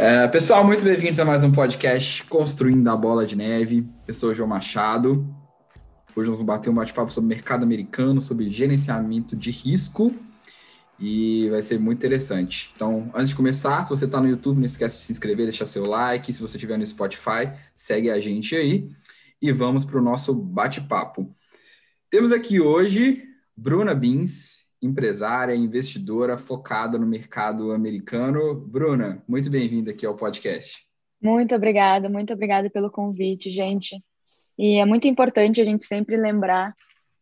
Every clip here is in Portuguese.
É, pessoal, muito bem-vindos a mais um podcast Construindo a Bola de Neve. Eu sou o João Machado. Hoje nós vamos bater um bate-papo sobre mercado americano, sobre gerenciamento de risco e vai ser muito interessante. Então, antes de começar, se você está no YouTube, não esquece de se inscrever, deixar seu like. Se você estiver no Spotify, segue a gente aí e vamos para o nosso bate-papo. Temos aqui hoje Bruna Bins, empresária, investidora focada no mercado americano. Bruna, muito bem-vinda aqui ao podcast. Muito obrigada, muito obrigada pelo convite, gente. E é muito importante a gente sempre lembrar,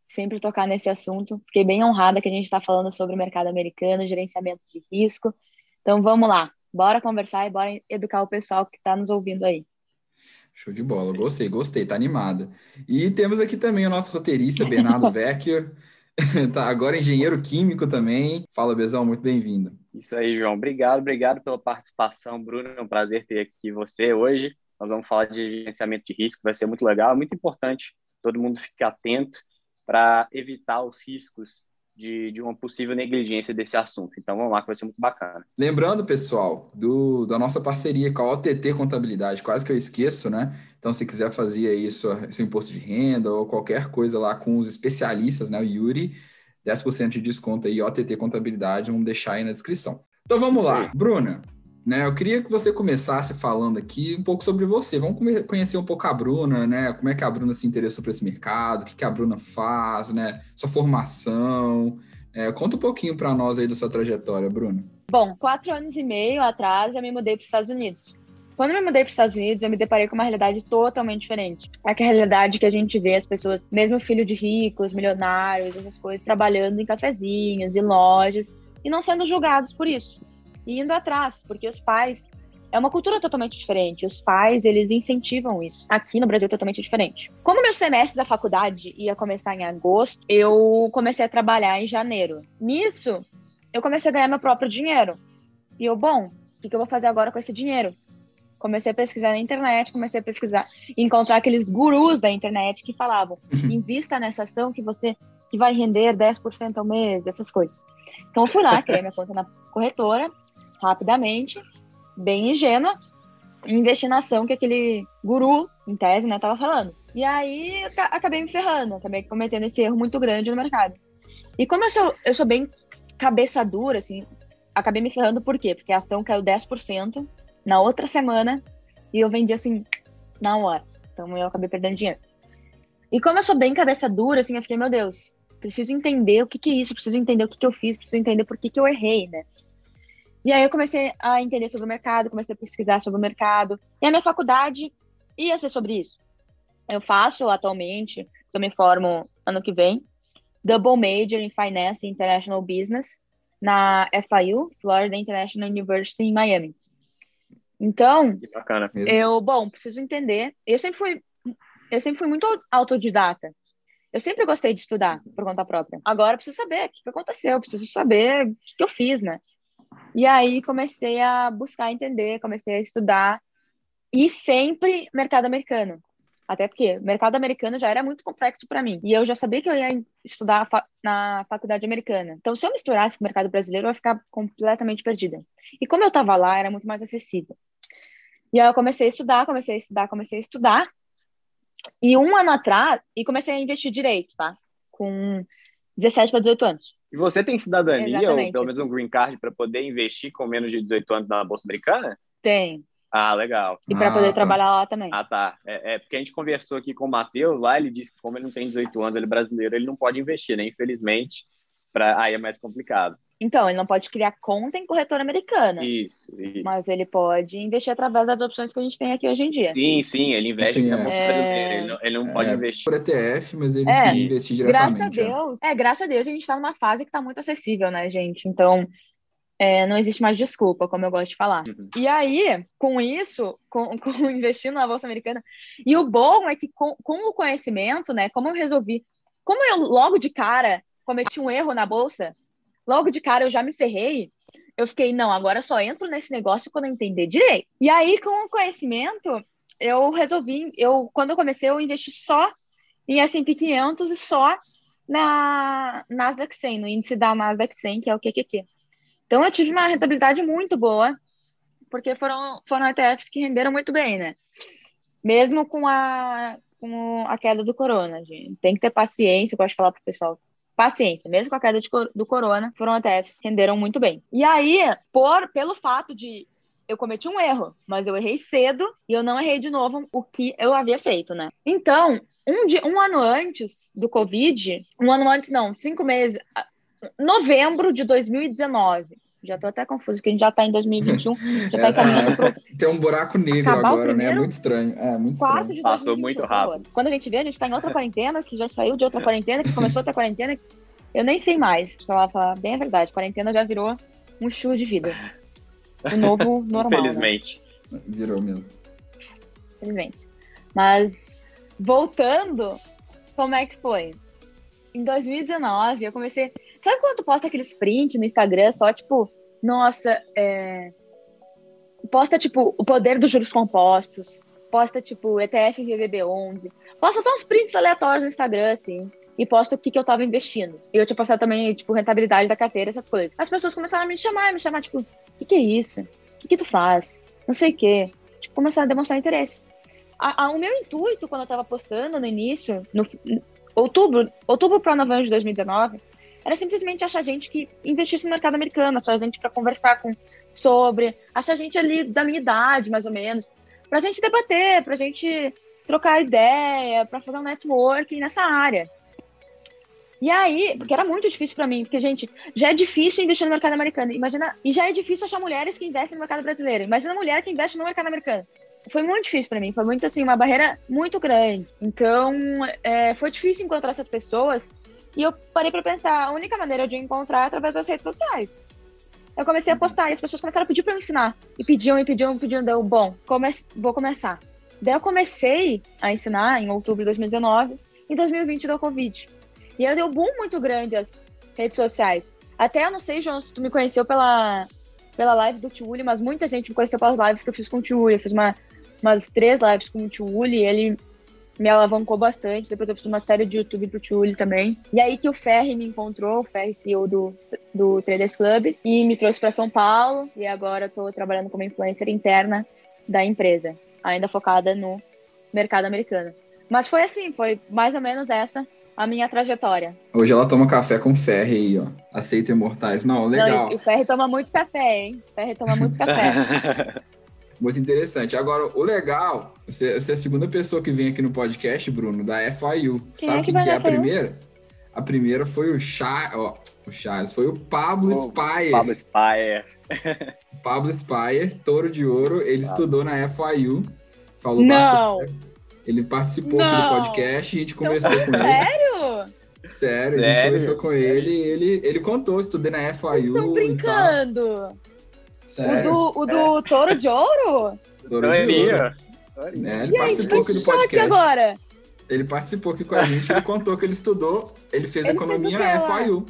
sempre tocar nesse assunto. Fiquei bem honrada que a gente está falando sobre o mercado americano, gerenciamento de risco. Então vamos lá, bora conversar e bora educar o pessoal que está nos ouvindo aí. Show de bola, gostei, gostei, tá animada. E temos aqui também o nosso roteirista, Bernardo Vecchio. tá, agora engenheiro químico também. Fala, Bezão, muito bem-vindo. Isso aí, João. Obrigado, obrigado pela participação, Bruno. É um prazer ter aqui você hoje. Nós vamos falar de gerenciamento de risco, vai ser muito legal, é muito importante todo mundo ficar atento para evitar os riscos de, de uma possível negligência desse assunto. Então vamos lá, que vai ser muito bacana. Lembrando, pessoal, do, da nossa parceria com a OTT Contabilidade, quase que eu esqueço, né? Então, se quiser fazer aí seu, seu imposto de renda ou qualquer coisa lá com os especialistas, né? O Yuri, 10% de desconto aí, OTT Contabilidade, vamos deixar aí na descrição. Então vamos lá, Bruna. Né, eu queria que você começasse falando aqui um pouco sobre você. Vamos conhecer um pouco a Bruna, né? Como é que a Bruna se interessou por esse mercado, o que, que a Bruna faz, né? Sua formação. É, conta um pouquinho para nós aí da sua trajetória, Bruna. Bom, quatro anos e meio atrás eu me mudei para os Estados Unidos. Quando eu me mudei para os Estados Unidos, eu me deparei com uma realidade totalmente diferente. É a realidade que a gente vê as pessoas, mesmo filho de ricos, milionários, essas coisas, trabalhando em cafezinhos e lojas e não sendo julgados por isso e indo atrás, porque os pais é uma cultura totalmente diferente. Os pais, eles incentivam isso. Aqui no Brasil é totalmente diferente. Como meu semestre da faculdade ia começar em agosto, eu comecei a trabalhar em janeiro. Nisso, eu comecei a ganhar meu próprio dinheiro. E eu, bom, o que eu vou fazer agora com esse dinheiro? Comecei a pesquisar na internet, comecei a pesquisar, encontrar aqueles gurus da internet que falavam: invista nessa ação que você que vai render 10% ao mês, essas coisas. Então eu fui lá, criei minha conta na corretora, rapidamente, bem ingênua, investir na ação que aquele guru, em tese, né, tava falando. E aí acabei me ferrando, acabei cometendo esse erro muito grande no mercado. E como eu sou, eu sou bem cabeça dura, assim, acabei me ferrando por quê? Porque a ação caiu 10% na outra semana e eu vendi assim na hora. Então eu acabei perdendo dinheiro. E como eu sou bem cabeça dura, assim, eu fiquei, meu Deus, preciso entender o que, que é isso, preciso entender o que, que eu fiz, preciso entender por que, que eu errei, né? E aí eu comecei a entender sobre o mercado, comecei a pesquisar sobre o mercado. E a minha faculdade ia ser sobre isso. Eu faço atualmente, eu me formo ano que vem, Double Major em Finance e International Business na FIU, Florida International University em Miami. Então, eu, bom, preciso entender. Eu sempre fui, eu sempre fui muito autodidata. Eu sempre gostei de estudar por conta própria. Agora eu preciso saber o que aconteceu, eu preciso saber o que eu fiz, né? E aí comecei a buscar entender, comecei a estudar e sempre mercado americano. Até porque mercado americano já era muito complexo para mim. E eu já sabia que eu ia estudar na faculdade americana. Então, se eu misturasse com o mercado brasileiro, eu ia ficar completamente perdida. E como eu estava lá, era muito mais acessível. E aí eu comecei a estudar, comecei a estudar, comecei a estudar. E um ano atrás, e comecei a investir direito, tá? Com 17 para 18 anos. E você tem cidadania Exatamente. ou pelo menos um green card para poder investir com menos de 18 anos na Bolsa Americana? Tem. Ah, legal. E para ah, poder tá. trabalhar lá também. Ah, tá. É, é, porque a gente conversou aqui com o Matheus lá, ele disse que como ele não tem 18 anos, ele é brasileiro, ele não pode investir, né? Infelizmente, pra... aí é mais complicado. Então, ele não pode criar conta em corretora americana. Isso, isso, Mas ele pode investir através das opções que a gente tem aqui hoje em dia. Sim, sim, ele investe sim, na é... Ele não, ele não é, pode investir. Por ETF, mas ele é, investir diretamente. Graças a Deus. É. é, graças a Deus a gente está numa fase que está muito acessível, né, gente? Então, é, não existe mais desculpa, como eu gosto de falar. Uhum. E aí, com isso, com, com investindo na Bolsa Americana, e o bom é que com, com o conhecimento, né, como eu resolvi, como eu logo de cara cometi um erro na Bolsa, logo de cara eu já me ferrei, eu fiquei, não, agora só entro nesse negócio quando eu entender direito. E aí, com o conhecimento, eu resolvi, eu quando eu comecei, eu investi só em S&P 500 e só na Nasdaq 100, no índice da Nasdaq 100, que é o QQQ. Então, eu tive uma rentabilidade muito boa porque foram, foram ETFs que renderam muito bem, né? Mesmo com a, com a queda do corona, gente. Tem que ter paciência, eu gosto de falar pro pessoal. Paciência, mesmo com a queda de, do corona, foram ETFs renderam muito bem. E aí, por, pelo fato de eu cometi um erro, mas eu errei cedo e eu não errei de novo o que eu havia feito, né? Então, um, dia, um ano antes do Covid, um ano antes, não, cinco meses, novembro de 2019. Já tô até confuso, porque a gente já tá em 2021, já tá encaminhando é, pro... Tem um buraco negro agora, né? É muito estranho. É muito estranho. De Passou muito rápido. Quando a gente vê, a gente tá em outra quarentena, que já saiu de outra quarentena, que começou outra quarentena. Eu nem sei mais, se ela falar bem a verdade. Quarentena já virou um estilo de vida. O novo normal. Né? Infelizmente. Né? Virou mesmo. Infelizmente. Mas, voltando, como é que foi? Em 2019, eu comecei Sabe quando tu posta aqueles print no Instagram só, tipo, nossa, é... posta, tipo, o poder dos juros compostos, posta, tipo, ETF VVB11, posta só uns prints aleatórios no Instagram, assim, e posta o que, que eu tava investindo. E eu tinha postado também, tipo, rentabilidade da carteira, essas coisas. As pessoas começaram a me chamar, me chamar, tipo, o que, que é isso? O que, que tu faz? Não sei o quê. Tipo, começaram a demonstrar interesse. A, a, o meu intuito, quando eu tava postando no início, no, outubro, outubro para novembro de 2019, era simplesmente achar gente que investisse no mercado americano, achar gente para conversar com sobre, achar gente ali da minha idade, mais ou menos, para a gente debater, para a gente trocar ideia, para fazer um networking nessa área. E aí, porque era muito difícil para mim, porque, gente, já é difícil investir no mercado americano. Imagina, e já é difícil achar mulheres que investem no mercado brasileiro. Imagina a mulher que investe no mercado americano. Foi muito difícil para mim, foi muito assim, uma barreira muito grande. Então, é, foi difícil encontrar essas pessoas e eu parei para pensar, a única maneira de encontrar é através das redes sociais. Eu comecei a postar e as pessoas começaram a pedir para eu ensinar. E pediam, e pediam, e pediam. Deu, bom, come vou começar. Daí eu comecei a ensinar em outubro de 2019. Em 2020 deu Covid. E aí deu um boom muito grande as redes sociais. Até eu não sei, João, se tu me conheceu pela, pela live do Tio mas muita gente me conheceu pelas lives que eu fiz com o Tio Eu fiz uma, umas três lives com o Tio Ele me alavancou bastante. Depois eu fiz uma série de YouTube pro Tchuli também. E aí que o Ferri me encontrou, o Ferri CEO do, do Traders Club, e me trouxe para São Paulo. E agora eu tô trabalhando como influencer interna da empresa, ainda focada no mercado americano. Mas foi assim, foi mais ou menos essa a minha trajetória. Hoje ela toma café com Ferri aí, ó. Aceita imortais. Não, legal. Não, o Ferri toma muito café, hein? O Ferri toma muito café. Muito interessante. Agora, o legal, você, você, é a segunda pessoa que vem aqui no podcast, Bruno, da FIU. Quem Sabe é quem que, é a primeira? A primeira foi o Char, ó, o Charles, foi o Pablo oh, Spire. Pablo Spire. Pablo Spire, touro de ouro, ele ah. estudou na FIU, falou Não. bastante. Ele participou Não. aqui do podcast, a gente conversou com ele. Sério? Sério, a gente conversou com ele e ele, ele contou, estudei na FIU. Vocês estão brincando? Sério? O do, o do é. Touro de Ouro? Touro de Ouro. É, ele Gente, participou aqui do podcast. agora. Ele participou aqui com a gente, ele contou que ele estudou, ele fez ele economia fez na FIU.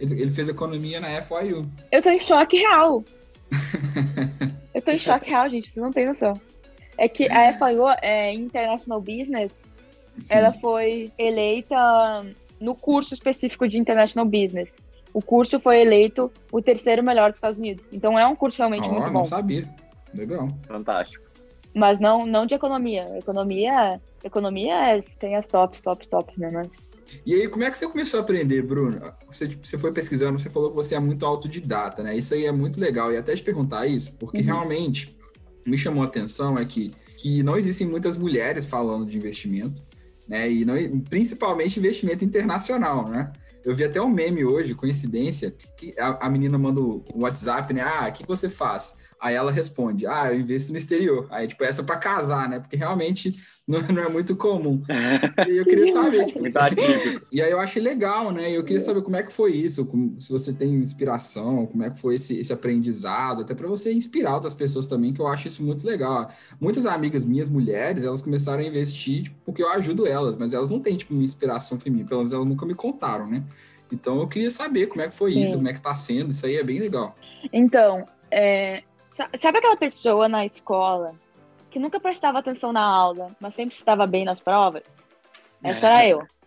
Ele, ele, fez economia na FIU. Eu tô em choque real. eu tô em choque real, gente, vocês não têm noção. É que a FIU, é, International Business, Sim. ela foi eleita no curso específico de International Business o curso foi eleito o terceiro melhor dos Estados Unidos. Então é um curso realmente oh, muito bom. não sabia. Legal. Fantástico. Mas não, não de economia. Economia, economia é, tem as tops, tops, tops, né? Mas... E aí, como é que você começou a aprender, Bruno? Você, tipo, você foi pesquisando, você falou que você é muito autodidata, né? Isso aí é muito legal. E até te perguntar isso, porque uhum. realmente me chamou a atenção é que, que não existem muitas mulheres falando de investimento, né? E não, principalmente investimento internacional, né? Eu vi até um meme hoje, coincidência, que a, a menina manda o WhatsApp, né? Ah, o que você faz? Aí ela responde, ah, eu investo no exterior. Aí, tipo, essa é para casar, né? Porque realmente não, não é muito comum. E eu queria saber, tipo... e aí eu achei legal, né? E eu queria saber como é que foi isso, como, se você tem inspiração, como é que foi esse, esse aprendizado, até para você inspirar outras pessoas também, que eu acho isso muito legal. Muitas amigas minhas, mulheres, elas começaram a investir, tipo, porque eu ajudo elas, mas elas não têm, tipo, uma inspiração feminina, pelo menos elas nunca me contaram, né? Então eu queria saber como é que foi Sim. isso, como é que tá sendo, isso aí é bem legal. Então, é, Sabe aquela pessoa na escola que nunca prestava atenção na aula, mas sempre estava bem nas provas? Essa é. era eu.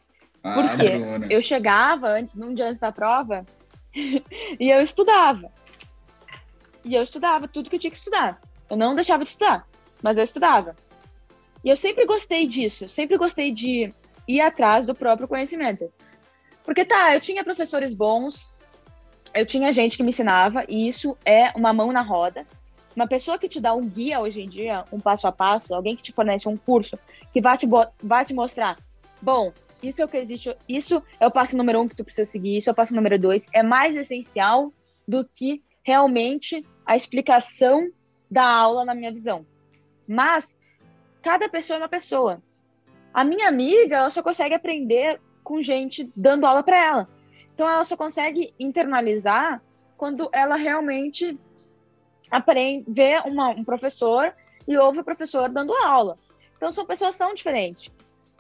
Ah, Porque eu chegava antes, num dia antes da prova, e eu estudava. E eu estudava tudo que eu tinha que estudar. Eu não deixava de estudar, mas eu estudava. E eu sempre gostei disso, sempre gostei de ir atrás do próprio conhecimento. Porque tá, eu tinha professores bons, eu tinha gente que me ensinava, e isso é uma mão na roda. Uma pessoa que te dá um guia hoje em dia, um passo a passo, alguém que te fornece um curso, que vai te, vai te mostrar, bom, isso é o que existe, isso é o passo número um que tu precisa seguir, isso é o passo número dois, é mais essencial do que realmente a explicação da aula na minha visão. Mas cada pessoa é uma pessoa. A minha amiga, ela só consegue aprender com gente dando aula para ela. Então ela só consegue internalizar quando ela realmente aprende, vê uma, um professor e ouve o professor dando aula. Então são pessoas são diferentes.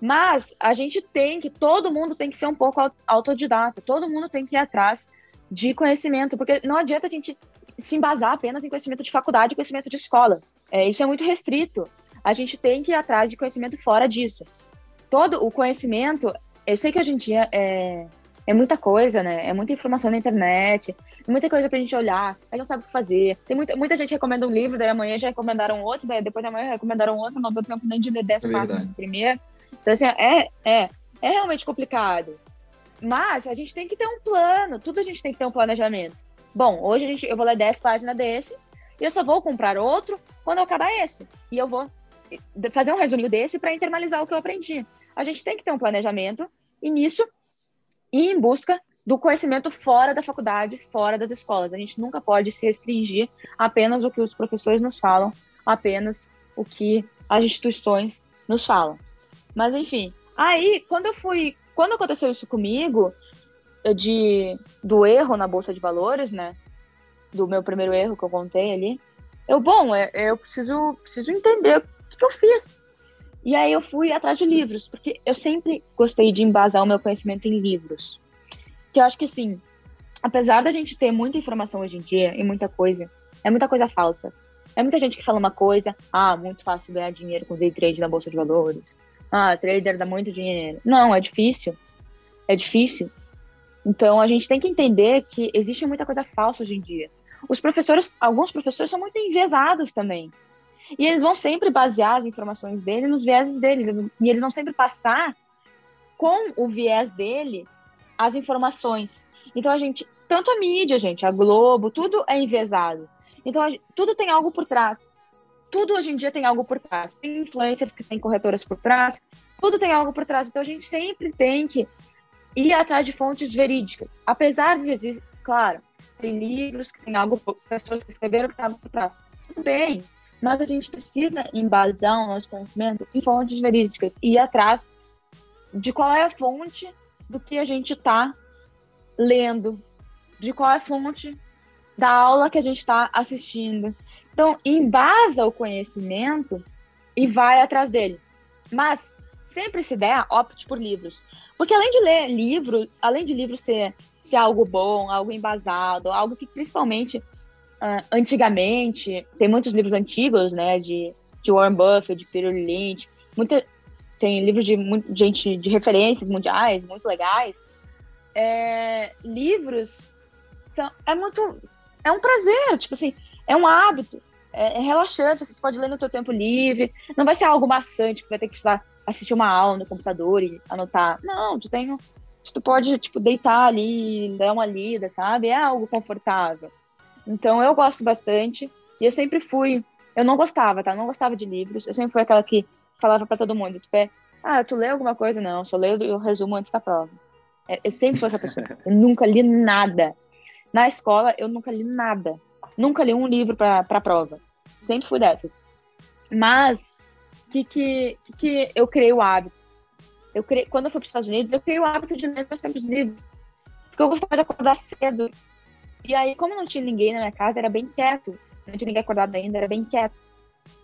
Mas a gente tem que, todo mundo tem que ser um pouco autodidata, todo mundo tem que ir atrás de conhecimento, porque não adianta a gente se embasar apenas em conhecimento de faculdade, conhecimento de escola. É, isso é muito restrito. A gente tem que ir atrás de conhecimento fora disso. Todo o conhecimento, eu sei que hoje em dia é, é muita coisa, né? É muita informação na internet, é muita coisa pra gente olhar, a gente não sabe o que fazer. Tem muita, muita gente recomenda um livro, daí amanhã já recomendaram outro, daí depois da manhã recomendaram outro, não deu tempo nem de ler 10 é páginas no primeiro. Então, assim, é, é, é realmente complicado. Mas a gente tem que ter um plano, tudo a gente tem que ter um planejamento. Bom, hoje a gente, eu vou ler 10 páginas desse e eu só vou comprar outro quando eu acabar esse. E eu vou fazer um resuminho desse para internalizar o que eu aprendi. A gente tem que ter um planejamento e nisso ir em busca do conhecimento fora da faculdade, fora das escolas. A gente nunca pode se restringir apenas o que os professores nos falam, apenas o que as instituições nos falam. Mas enfim, aí quando eu fui, quando aconteceu isso comigo, de do erro na bolsa de valores, né? Do meu primeiro erro que eu contei ali. Eu, bom, eu, é, eu preciso, preciso entender o que eu fiz. E aí eu fui atrás de livros, porque eu sempre gostei de embasar o meu conhecimento em livros. Que eu acho que assim, apesar da gente ter muita informação hoje em dia e muita coisa, é muita coisa falsa. É muita gente que fala uma coisa, ah, muito fácil ganhar dinheiro com day trade na bolsa de valores. Ah, trader dá muito dinheiro. Não, é difícil. É difícil. Então a gente tem que entender que existe muita coisa falsa hoje em dia. Os professores, alguns professores são muito enviesados também. E eles vão sempre basear as informações dele nos vieses deles. E eles vão sempre passar com o viés dele as informações. Então a gente, tanto a mídia, gente, a Globo, tudo é enviesado. Então tudo tem algo por trás tudo hoje em dia tem algo por trás. Tem influencers que têm corretoras por trás, tudo tem algo por trás. Então a gente sempre tem que ir atrás de fontes verídicas. Apesar de existir, claro, tem livros que tem algo, pessoas que escreveram que tem algo por trás. Tudo bem, mas a gente precisa embasar o nosso conhecimento em fontes verídicas e ir atrás de qual é a fonte do que a gente está lendo, de qual é a fonte da aula que a gente está assistindo, então, embasa o conhecimento e vai atrás dele. Mas, sempre se der, opte por livros. Porque além de ler livro, além de livro ser, ser algo bom, algo embasado, algo que principalmente uh, antigamente, tem muitos livros antigos, né, de, de Warren Buffett, de Peter Lynch, muita, tem livros de muita gente de referências mundiais, muito legais. É, livros são, é muito, é um prazer, tipo assim, é um hábito, é, é relaxante, você pode ler no seu tempo livre, não vai ser algo maçante que vai ter que precisar assistir uma aula no computador e anotar. Não, tu tem, tu pode tipo deitar ali, dar uma lida, sabe? É algo confortável. Então eu gosto bastante e eu sempre fui, eu não gostava, tá? Eu não gostava de livros. Eu sempre fui aquela que falava para todo mundo, tipo, é, ah, tu leu alguma coisa? Não, só leio o resumo antes da prova. É, eu sempre fui essa pessoa. Eu nunca li nada. Na escola, eu nunca li nada. Nunca li um livro para a prova. Sempre fui dessas. Mas, que, que, que eu criei o hábito? Eu criei, quando eu fui para os Estados Unidos, eu criei o hábito de ler meus tempos livros. Porque eu gostava de acordar cedo. E aí, como não tinha ninguém na minha casa, era bem quieto. Não tinha ninguém acordado ainda, era bem quieto.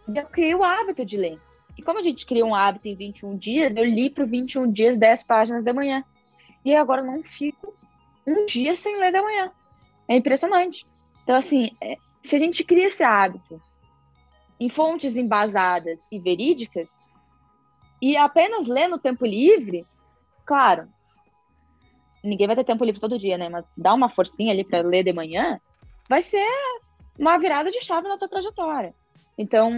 E eu criei o hábito de ler. E como a gente cria um hábito em 21 dias, eu li para 21 dias 10 páginas da manhã. E agora não fico um dia sem ler da manhã. É impressionante. Então, assim, é, se a gente cria esse hábito em fontes embasadas e verídicas, e apenas ler no tempo livre, claro, ninguém vai ter tempo livre todo dia, né? Mas dá uma forcinha ali para ler de manhã, vai ser uma virada de chave na tua trajetória. Então,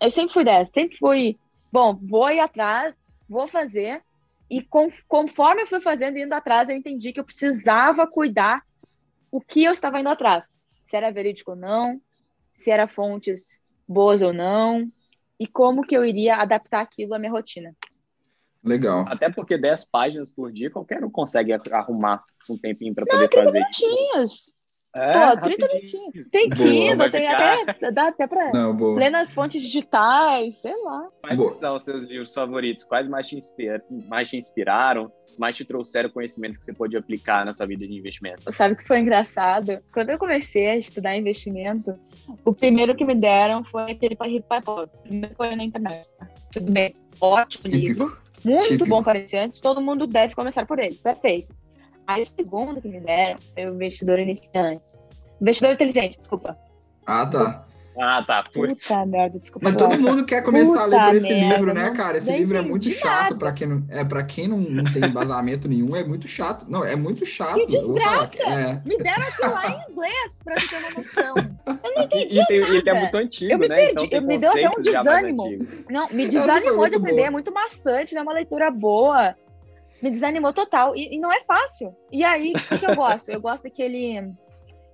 eu sempre fui dessa, sempre fui, bom, vou ir atrás, vou fazer, e com, conforme eu fui fazendo, indo atrás, eu entendi que eu precisava cuidar o que eu estava indo atrás. Se era verídico ou não, se era fontes boas ou não, e como que eu iria adaptar aquilo à minha rotina. Legal. Até porque 10 páginas por dia, qualquer um consegue arrumar um tempinho para poder fazer. Minutinhos. É, Pô, 30 minutinhos. Tem Kindle, tem ficar... até. Dá até pra Não, ler nas fontes digitais, sei lá. Quais boa. são os seus livros favoritos? Quais mais te, inspira... mais te inspiraram? Mais te trouxeram conhecimento que você pode aplicar na sua vida de investimento? Sabe o que foi engraçado? Quando eu comecei a estudar investimento, o primeiro que me deram foi aquele para Rico Pobre. Primeiro foi na internet. Tudo bem. Ótimo livro. Muito Típico. bom para iniciantes. Todo mundo deve começar por ele. Perfeito. Aí o segundo que me deram foi o investidor iniciante. Investidor inteligente, desculpa. Ah, tá. Ah, tá. Puta merda, desculpa. Mas todo mundo quer começar Puta a ler por esse merda, livro, né, cara? Esse livro é muito chato para quem não é para quem não, não tem embasamento nenhum, é muito chato. Não, é muito chato. Que desgraça! É. Me deram aquilo lá em inglês para ter uma noção. Eu não entendi e, nada. Ele é muito antigo, eu me né? Perdi. Então, eu me deu até um desânimo. Não, me desanimou de aprender, boa. é muito maçante, não é uma leitura boa me desanimou total. E, e não é fácil. E aí, o que, que, eu gosto? Eu gosto daquele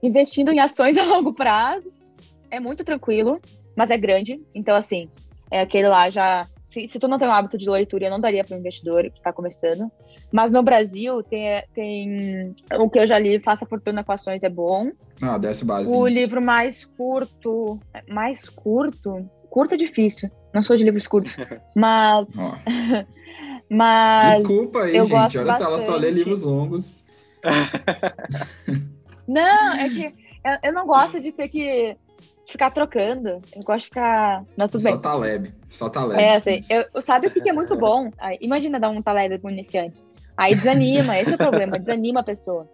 investindo em ações a longo prazo. É muito tranquilo, mas é grande. Então, assim, é aquele lá já. Se, se tu não tem o hábito de leitura, eu não daria para um investidor que está começando. Mas no Brasil tem, tem o que eu já li, Faça Fortuna com Ações é bom. Ah, desce base. O livro mais curto, mais curto, curto é difícil. Não sou de livros curtos, mas oh. Mas. Desculpa aí, gente. Olha bastante. só, ela só lê livros longos. Não, é que eu não gosto de ter que ficar trocando. Eu gosto de ficar. Não, tudo só bem. Taleb. Só Taleb. É, assim, eu, sabe o que, que é muito bom? Aí, imagina dar um Taleb para um iniciante. Aí desanima, esse é o problema, desanima a pessoa.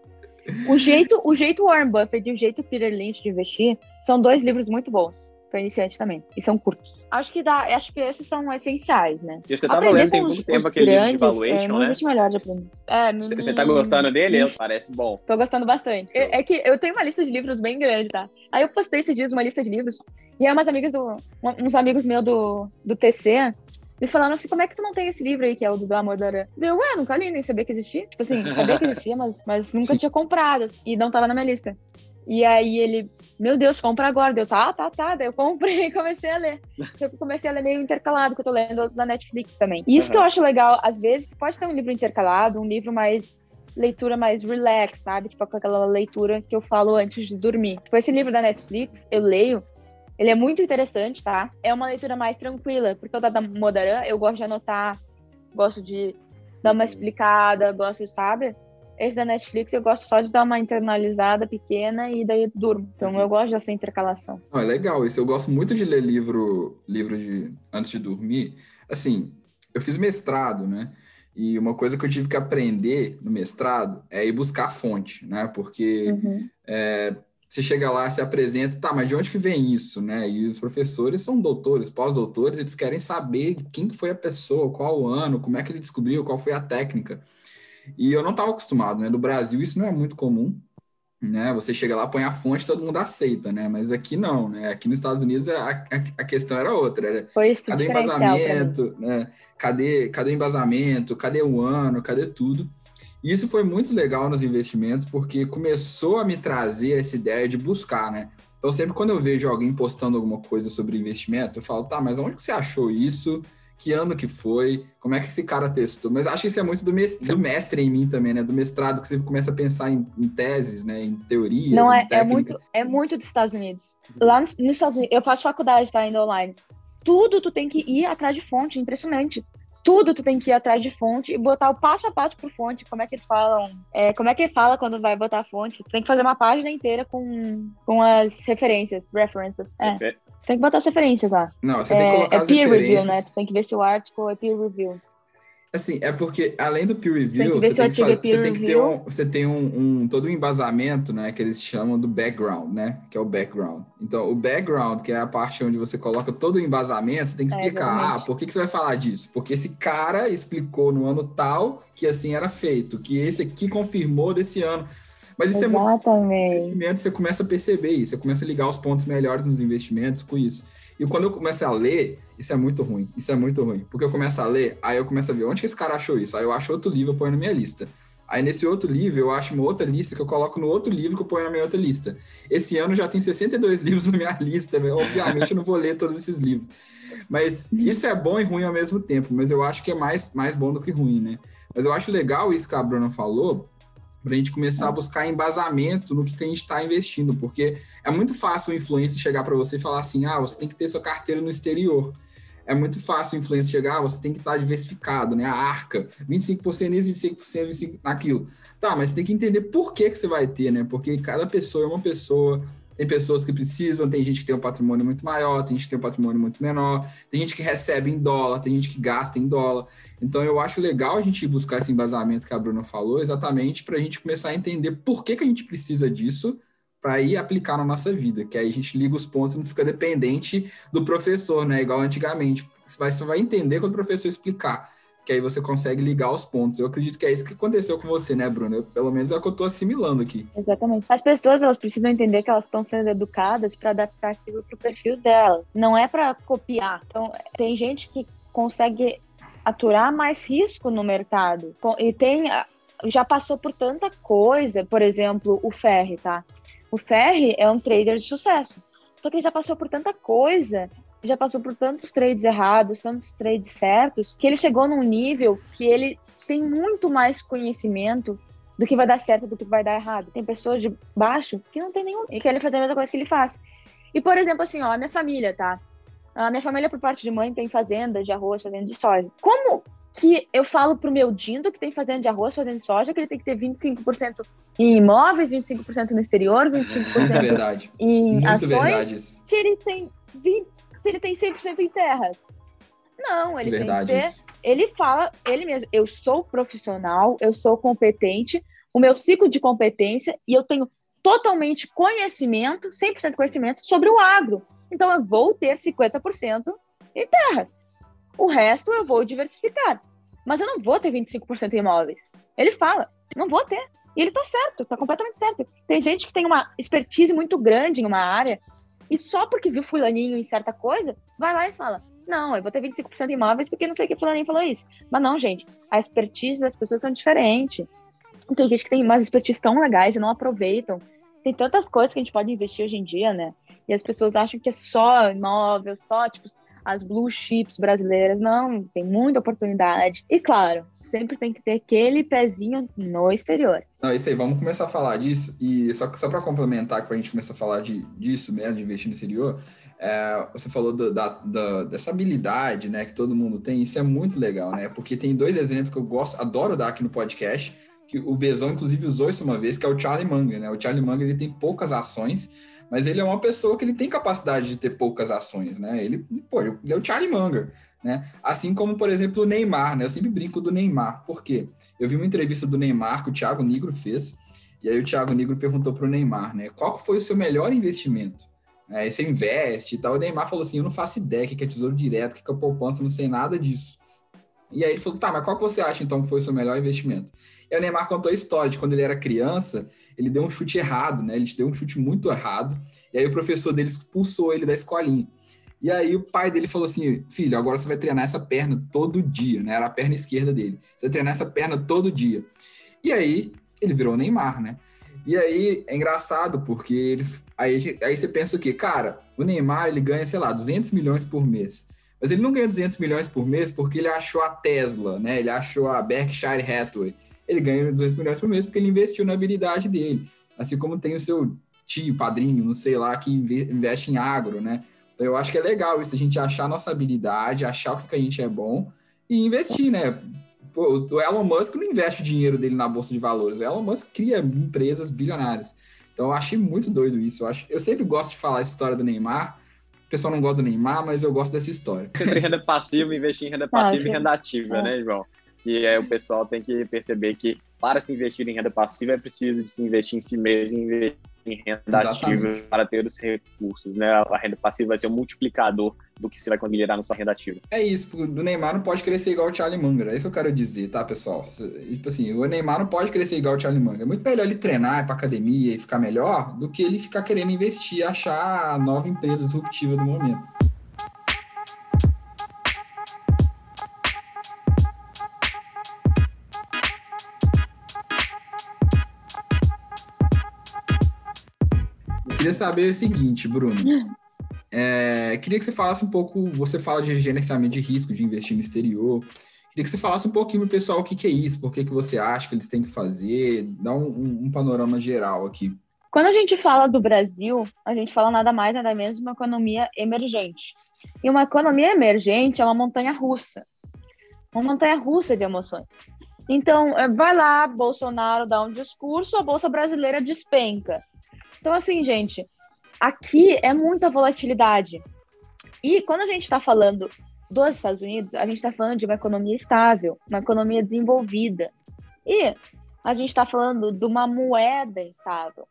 O jeito, o jeito Warren Buffett e o jeito Peter Lynch de investir são dois livros muito bons para iniciante também. E são curtos. Acho que dá, acho que esses são essenciais, né? E você tá lendo tem muito tempo aquele grandes, livro de valuation, é, não né? existe melhor de aprender. É, você tá gostando dele? Me... Parece bom. Tô gostando bastante. É, é, que eu tenho uma lista de livros bem grande, tá? Aí eu postei esses dias uma lista de livros e aí umas amigas do, uns amigos meus do, do TC me falaram assim, como é que tu não tem esse livro aí, que é o do Amor da Aranha? Eu, ué, nunca li, nem sabia que existia. Tipo assim, sabia que existia, mas, mas nunca Sim. tinha comprado. E não tava na minha lista. E aí ele, meu Deus, compra agora. Deu, tá, tá, tá. Daí eu comprei e comecei a ler. Eu comecei a ler meio intercalado, que eu tô lendo na Netflix também. E isso uhum. que eu acho legal, às vezes, pode ter um livro intercalado, um livro mais leitura mais relax, sabe? Tipo aquela leitura que eu falo antes de dormir. Tipo, esse livro da Netflix, eu leio, ele é muito interessante, tá? É uma leitura mais tranquila, porque o da Modaran, eu gosto de anotar, gosto de dar uma explicada, gosto, sabe? Esse da Netflix eu gosto só de dar uma internalizada pequena e daí durmo. Então eu gosto dessa intercalação. é legal isso. Eu gosto muito de ler livro, livro de antes de dormir. Assim, eu fiz mestrado, né? E uma coisa que eu tive que aprender no mestrado é ir buscar fonte, né? Porque uhum. é, você chega lá, se apresenta, tá, mas de onde que vem isso, né? E os professores são doutores, pós-doutores, eles querem saber quem foi a pessoa, qual o ano, como é que ele descobriu, qual foi a técnica. E eu não estava acostumado, né? No Brasil isso não é muito comum, né? Você chega lá, põe a fonte, todo mundo aceita, né? Mas aqui não, né? Aqui nos Estados Unidos a, a, a questão era outra. Era, Foi cadê o embasamento, né? Cadê, cadê o embasamento? Cadê o ano? Cadê tudo? E isso foi muito legal nos investimentos, porque começou a me trazer essa ideia de buscar, né? Então, sempre quando eu vejo alguém postando alguma coisa sobre investimento, eu falo, tá, mas onde você achou isso? Que ano que foi, como é que esse cara testou. Mas acho que isso é muito do, mes do mestre em mim também, né? Do mestrado, que você começa a pensar em, em teses, né? Em teoria. Não, é, é, muito, é muito dos Estados Unidos. Lá nos, nos Estados Unidos, eu faço faculdade, tá? Ainda online. Tudo tu tem que ir atrás de fonte, impressionante tudo tu tem que ir atrás de fonte e botar o passo a passo por fonte. Como é que eles falam? É, como é que ele fala quando vai botar fonte? Tu tem que fazer uma página inteira com, com as referências, references. É. Tem que botar as referências lá. Não, você é, tem que colocar é as peer review, né? Tu tem que ver se o artigo é peer review. Assim, é porque além do peer review, você tem que, fazer, você tem que ter um, você tem um, um, todo um embasamento, né, que eles chamam do background, né, que é o background. Então, o background, que é a parte onde você coloca todo o embasamento, você tem que é, explicar, é, ah, por que, que você vai falar disso? Porque esse cara explicou no ano tal que assim era feito, que esse aqui confirmou desse ano. Mas isso Exatamente. é muito. Você começa a perceber isso, você começa a ligar os pontos melhores nos investimentos com isso. E quando eu começo a ler, isso é muito ruim. Isso é muito ruim. Porque eu começo a ler, aí eu começo a ver onde que esse cara achou isso. Aí eu acho outro livro, eu ponho na minha lista. Aí nesse outro livro, eu acho uma outra lista que eu coloco no outro livro que eu ponho na minha outra lista. Esse ano já tem 62 livros na minha lista, obviamente eu não vou ler todos esses livros. Mas isso é bom e ruim ao mesmo tempo, mas eu acho que é mais, mais bom do que ruim, né? Mas eu acho legal isso que a Bruna falou, para a gente começar a buscar embasamento no que, que a gente está investindo, porque é muito fácil o influencer chegar para você e falar assim: ah, você tem que ter sua carteira no exterior. É muito fácil o influencer chegar, ah, você tem que estar tá diversificado, né? A arca, 25% nisso, 25%, 25% naquilo. Tá, mas tem que entender por que, que você vai ter, né? Porque cada pessoa é uma pessoa, tem pessoas que precisam, tem gente que tem um patrimônio muito maior, tem gente que tem um patrimônio muito menor, tem gente que recebe em dólar, tem gente que gasta em dólar. Então eu acho legal a gente buscar esse embasamento que a Bruna falou, exatamente para a gente começar a entender por que, que a gente precisa disso para ir aplicar na nossa vida, que aí a gente liga os pontos e não fica dependente do professor, né? Igual antigamente. Você vai, você vai entender quando o professor explicar que aí você consegue ligar os pontos. Eu acredito que é isso que aconteceu com você, né, Bruna? Pelo menos é o que eu estou assimilando aqui. Exatamente. As pessoas, elas precisam entender que elas estão sendo educadas para adaptar aquilo pro perfil dela. Não é para copiar. Então, tem gente que consegue aturar mais risco no mercado. E tem já passou por tanta coisa, por exemplo, o Ferri, tá? O Ferri é um trader de sucesso. Só que ele já passou por tanta coisa já passou por tantos trades errados, tantos trades certos, que ele chegou num nível que ele tem muito mais conhecimento do que vai dar certo do que vai dar errado. Tem pessoas de baixo que não tem nenhum e querem fazer a mesma coisa que ele faz. E, por exemplo, assim, ó, a minha família, tá? A minha família, por parte de mãe, tem fazendas de arroz, fazenda de soja. Como que eu falo pro meu Dindo, que tem fazenda de arroz, fazenda de soja, que ele tem que ter 25% em imóveis, 25% no exterior, 25% Muito verdade. em Muito ações, verdade se ele tem 20, se ele tem 100% em terras. Não, ele verdade tem que ter. isso. Ele fala, ele mesmo, eu sou profissional, eu sou competente, o meu ciclo de competência e eu tenho totalmente conhecimento, 100% conhecimento sobre o agro. Então eu vou ter 50% em terras. O resto eu vou diversificar. Mas eu não vou ter 25% em imóveis. Ele fala, não vou ter. E ele tá certo, tá completamente certo. Tem gente que tem uma expertise muito grande em uma área e só porque viu fulaninho em certa coisa, vai lá e fala, não, eu vou ter 25% em imóveis porque não sei o que fulaninho falou isso. Mas não, gente, a expertise das pessoas são diferentes. Tem gente que tem umas expertise tão legais e não aproveitam. Tem tantas coisas que a gente pode investir hoje em dia, né? E as pessoas acham que é só imóvel, só, tipo, as blue chips brasileiras. Não, tem muita oportunidade. E claro, sempre tem que ter aquele pezinho no exterior. Não, isso aí, vamos começar a falar disso. E só, só para complementar, para a gente começar a falar de, disso mesmo, de investir no exterior, é, você falou do, da, da, dessa habilidade né, que todo mundo tem, isso é muito legal, né? Porque tem dois exemplos que eu gosto, adoro dar aqui no podcast, que o Bezão, inclusive, usou isso uma vez, que é o Charlie Munger, né? O Charlie Munger, ele tem poucas ações, mas ele é uma pessoa que ele tem capacidade de ter poucas ações, né? Ele, pô, ele é o Charlie Munger. Né? Assim como, por exemplo, o Neymar, né? Eu sempre brinco do Neymar, por quê? Eu vi uma entrevista do Neymar que o Thiago Nigro fez, e aí o Thiago Nigro perguntou para o Neymar, né? Qual foi o seu melhor investimento? É, você investe e tal. O Neymar falou assim: Eu não faço ideia o que é tesouro direto, o que é poupança, não sei nada disso. E aí ele falou: Tá, mas qual que você acha então que foi o seu melhor investimento? E aí o Neymar contou a história de quando ele era criança, ele deu um chute errado, né? Ele deu um chute muito errado, e aí o professor dele expulsou ele da escolinha. E aí o pai dele falou assim: filho, agora você vai treinar essa perna todo dia, né? Era a perna esquerda dele. Você vai treinar essa perna todo dia. E aí ele virou Neymar, né? E aí é engraçado porque ele, aí, aí você pensa o quê? Cara, o Neymar ele ganha, sei lá, 200 milhões por mês. Mas ele não ganha 200 milhões por mês porque ele achou a Tesla, né? Ele achou a Berkshire Hathaway. Ele ganha 200 milhões por mês porque ele investiu na habilidade dele. Assim como tem o seu tio, padrinho, não sei lá, que investe em agro, né? Então, eu acho que é legal isso, a gente achar a nossa habilidade, achar o que, a gente é bom e investir, né? Pô, o Elon Musk não investe o dinheiro dele na bolsa de valores, o Elon Musk cria empresas bilionárias. Então, eu achei muito doido isso. Eu, acho, eu sempre gosto de falar essa história do Neymar. O pessoal não gosta do Neymar, mas eu gosto dessa história. Sempre renda passiva, investir em renda passiva ah, e renda ativa, é. né, João? E aí o pessoal tem que perceber que para se investir em renda passiva é preciso de se investir em si mesmo, investir em renda Exatamente. ativa para ter os recursos, né? A renda passiva vai ser um multiplicador do que você vai conseguir gerar na sua renda ativa. É isso, o Neymar não pode crescer igual o Charlie Munger, é isso que eu quero dizer, tá, pessoal? Tipo assim, o Neymar não pode crescer igual o Charlie Munger. É muito melhor ele treinar, ir pra academia e ficar melhor do que ele ficar querendo investir, achar a nova empresa disruptiva do momento. Queria saber o seguinte, Bruno. É, queria que você falasse um pouco, você fala de gerenciamento de risco, de investir no exterior. Queria que você falasse um pouquinho para o pessoal o que, que, é isso, por que, que você acha que eles têm que fazer, dá um, um, um, panorama geral aqui. Quando a gente fala do Brasil, a gente fala nada mais, nada menos de uma economia emergente. E uma economia emergente é uma montanha russa. Uma montanha russa de emoções. Então, é, vai lá, Bolsonaro dá um discurso, a Bolsa Brasileira despenca. Então, assim, gente, aqui é muita volatilidade. E quando a gente está falando dos Estados Unidos, a gente está falando de uma economia estável, uma economia desenvolvida. E a gente está falando de uma moeda estável.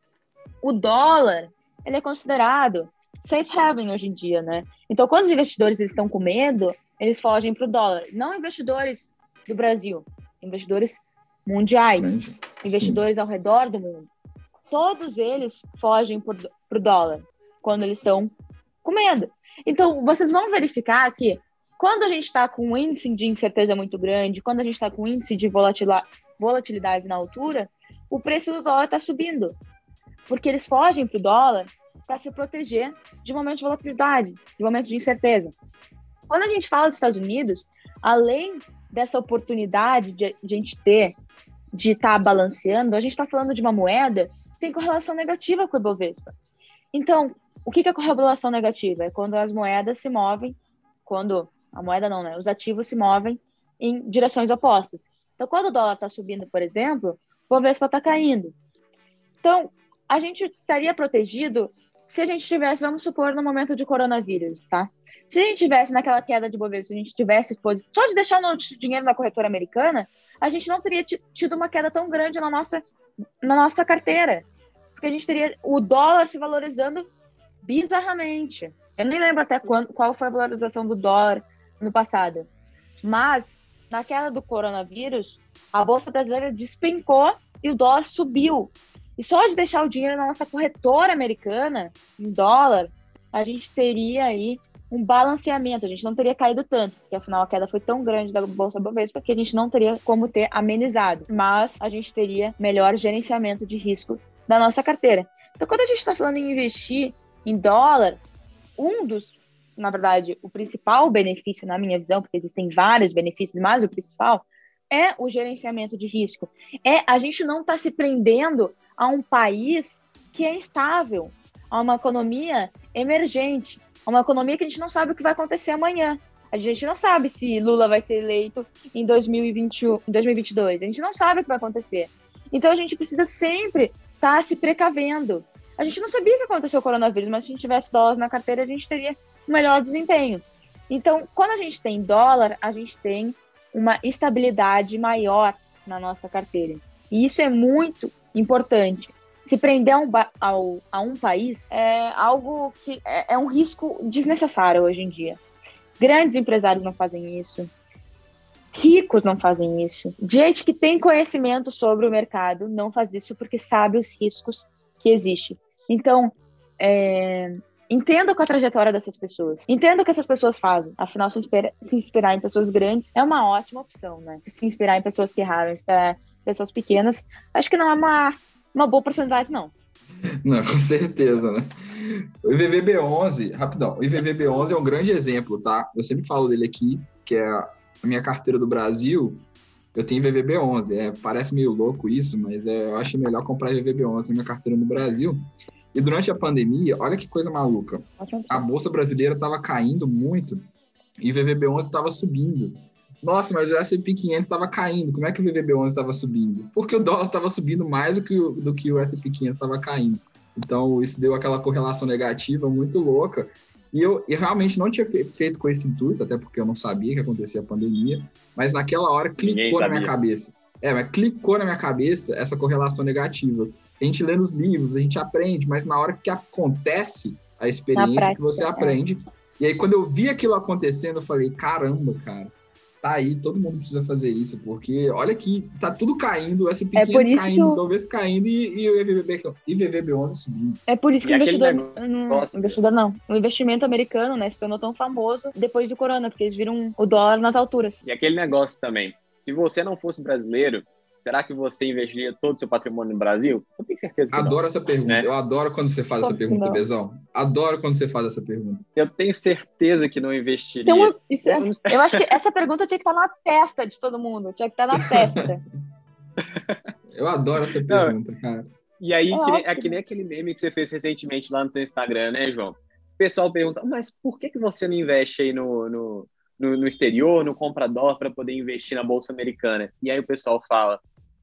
O dólar, ele é considerado safe haven hoje em dia, né? Então, quando os investidores estão com medo, eles fogem para o dólar. Não investidores do Brasil, investidores mundiais, Sim. investidores ao redor do mundo. Todos eles fogem para o dólar quando eles estão com medo. Então, vocês vão verificar que quando a gente está com um índice de incerteza muito grande, quando a gente está com um índice de volatilidade na altura, o preço do dólar está subindo. Porque eles fogem para o dólar para se proteger de momentos de volatilidade, de momentos de incerteza. Quando a gente fala dos Estados Unidos, além dessa oportunidade de, a gente ter de estar tá balanceando, a gente está falando de uma moeda tem correlação negativa com o Ibovespa. Então, o que é correlação negativa? É quando as moedas se movem, quando a moeda não, né? Os ativos se movem em direções opostas. Então, quando o dólar está subindo, por exemplo, o Bovespa está caindo. Então, a gente estaria protegido se a gente tivesse, vamos supor, no momento de coronavírus, tá? Se a gente tivesse naquela queda de Bovespa, se a gente tivesse exposição, só de deixar o dinheiro na corretora americana, a gente não teria tido uma queda tão grande na nossa, na nossa carteira. Porque a gente teria o dólar se valorizando bizarramente. Eu nem lembro até quando, qual foi a valorização do dólar no passado. Mas, na queda do coronavírus, a Bolsa Brasileira despencou e o dólar subiu. E só de deixar o dinheiro na nossa corretora americana, em dólar, a gente teria aí um balanceamento, a gente não teria caído tanto, porque afinal a queda foi tão grande da Bolsa Bovespa que a gente não teria como ter amenizado, mas a gente teria melhor gerenciamento de risco da nossa carteira. Então, quando a gente está falando em investir em dólar, um dos na verdade, o principal benefício, na minha visão, porque existem vários benefícios, mas o principal é o gerenciamento de risco. É a gente não estar tá se prendendo a um país que é estável, a uma economia emergente, uma economia que a gente não sabe o que vai acontecer amanhã. A gente não sabe se Lula vai ser eleito em 2021, 2022. A gente não sabe o que vai acontecer. Então a gente precisa sempre estar tá se precavendo. A gente não sabia o que aconteceu o coronavírus, mas se a gente tivesse dólares na carteira, a gente teria melhor desempenho. Então, quando a gente tem dólar, a gente tem uma estabilidade maior na nossa carteira. E isso é muito importante. Se prender a um, ao, a um país é algo que é, é um risco desnecessário hoje em dia. Grandes empresários não fazem isso. Ricos não fazem isso. Gente que tem conhecimento sobre o mercado não faz isso porque sabe os riscos que existem. Então, é, Entenda com a trajetória dessas pessoas. Entenda o que essas pessoas fazem. Afinal, se inspirar, se inspirar em pessoas grandes é uma ótima opção, né? Se inspirar em pessoas que erraram, inspirar em pessoas pequenas, acho que não é uma, uma boa oportunidade, não. Não, com certeza, né? O IVVB11, rapidão, o IVVB11 é um grande exemplo, tá? Eu sempre falo dele aqui, que é a minha carteira do Brasil, eu tenho IVVB11. É, parece meio louco isso, mas é, eu acho melhor comprar IVVB11 na minha carteira no Brasil. E durante a pandemia, olha que coisa maluca. A bolsa brasileira estava caindo muito e o VVB11 estava subindo. Nossa, mas o S&P 500 estava caindo. Como é que o VVB11 estava subindo? Porque o dólar estava subindo mais do que o, do que o S&P 500 estava caindo. Então, isso deu aquela correlação negativa muito louca. E eu, eu realmente não tinha feito com esse intuito, até porque eu não sabia que acontecia a pandemia, mas naquela hora clicou na minha cabeça. É, mas clicou na minha cabeça essa correlação negativa a gente lê nos livros, a gente aprende, mas na hora que acontece a experiência que você aprende, E aí, quando eu vi aquilo acontecendo, eu falei, caramba, cara, tá aí, todo mundo precisa fazer isso, porque olha que tá tudo caindo, S&P É por 500 isso caindo, que eu- talvez caindo e, e o IVVB, IVVB11 subindo. É por isso que E o investidor. negócio- Não, investidor não. O investimento americano, né, se tornou tão famoso depois do corona, porque eles viram o dólar nas alturas. E aquele negócio também. Se você não fosse brasileiro, será que você investiria todo o seu patrimônio no Brasil? Eu tenho certeza que não. Adoro essa pergunta. Né? Eu adoro quando você faz essa pergunta, não? Bezão. Adoro quando você faz essa pergunta. Eu tenho certeza que não investiria. Isso é uma- isso é- Eu não- eu acho que essa pergunta tinha que estar na testa de todo mundo. Tinha que estar na testa. Eu adoro essa pergunta, cara. E aí, É que é que nem aquele meme que você fez recentemente lá no seu Instagram, né, João? O pessoal pergunta, mas por que, que você não investe aí no, no, no, no exterior, não compra dólar para poder investir na Bolsa Americana? E aí o pessoal fala,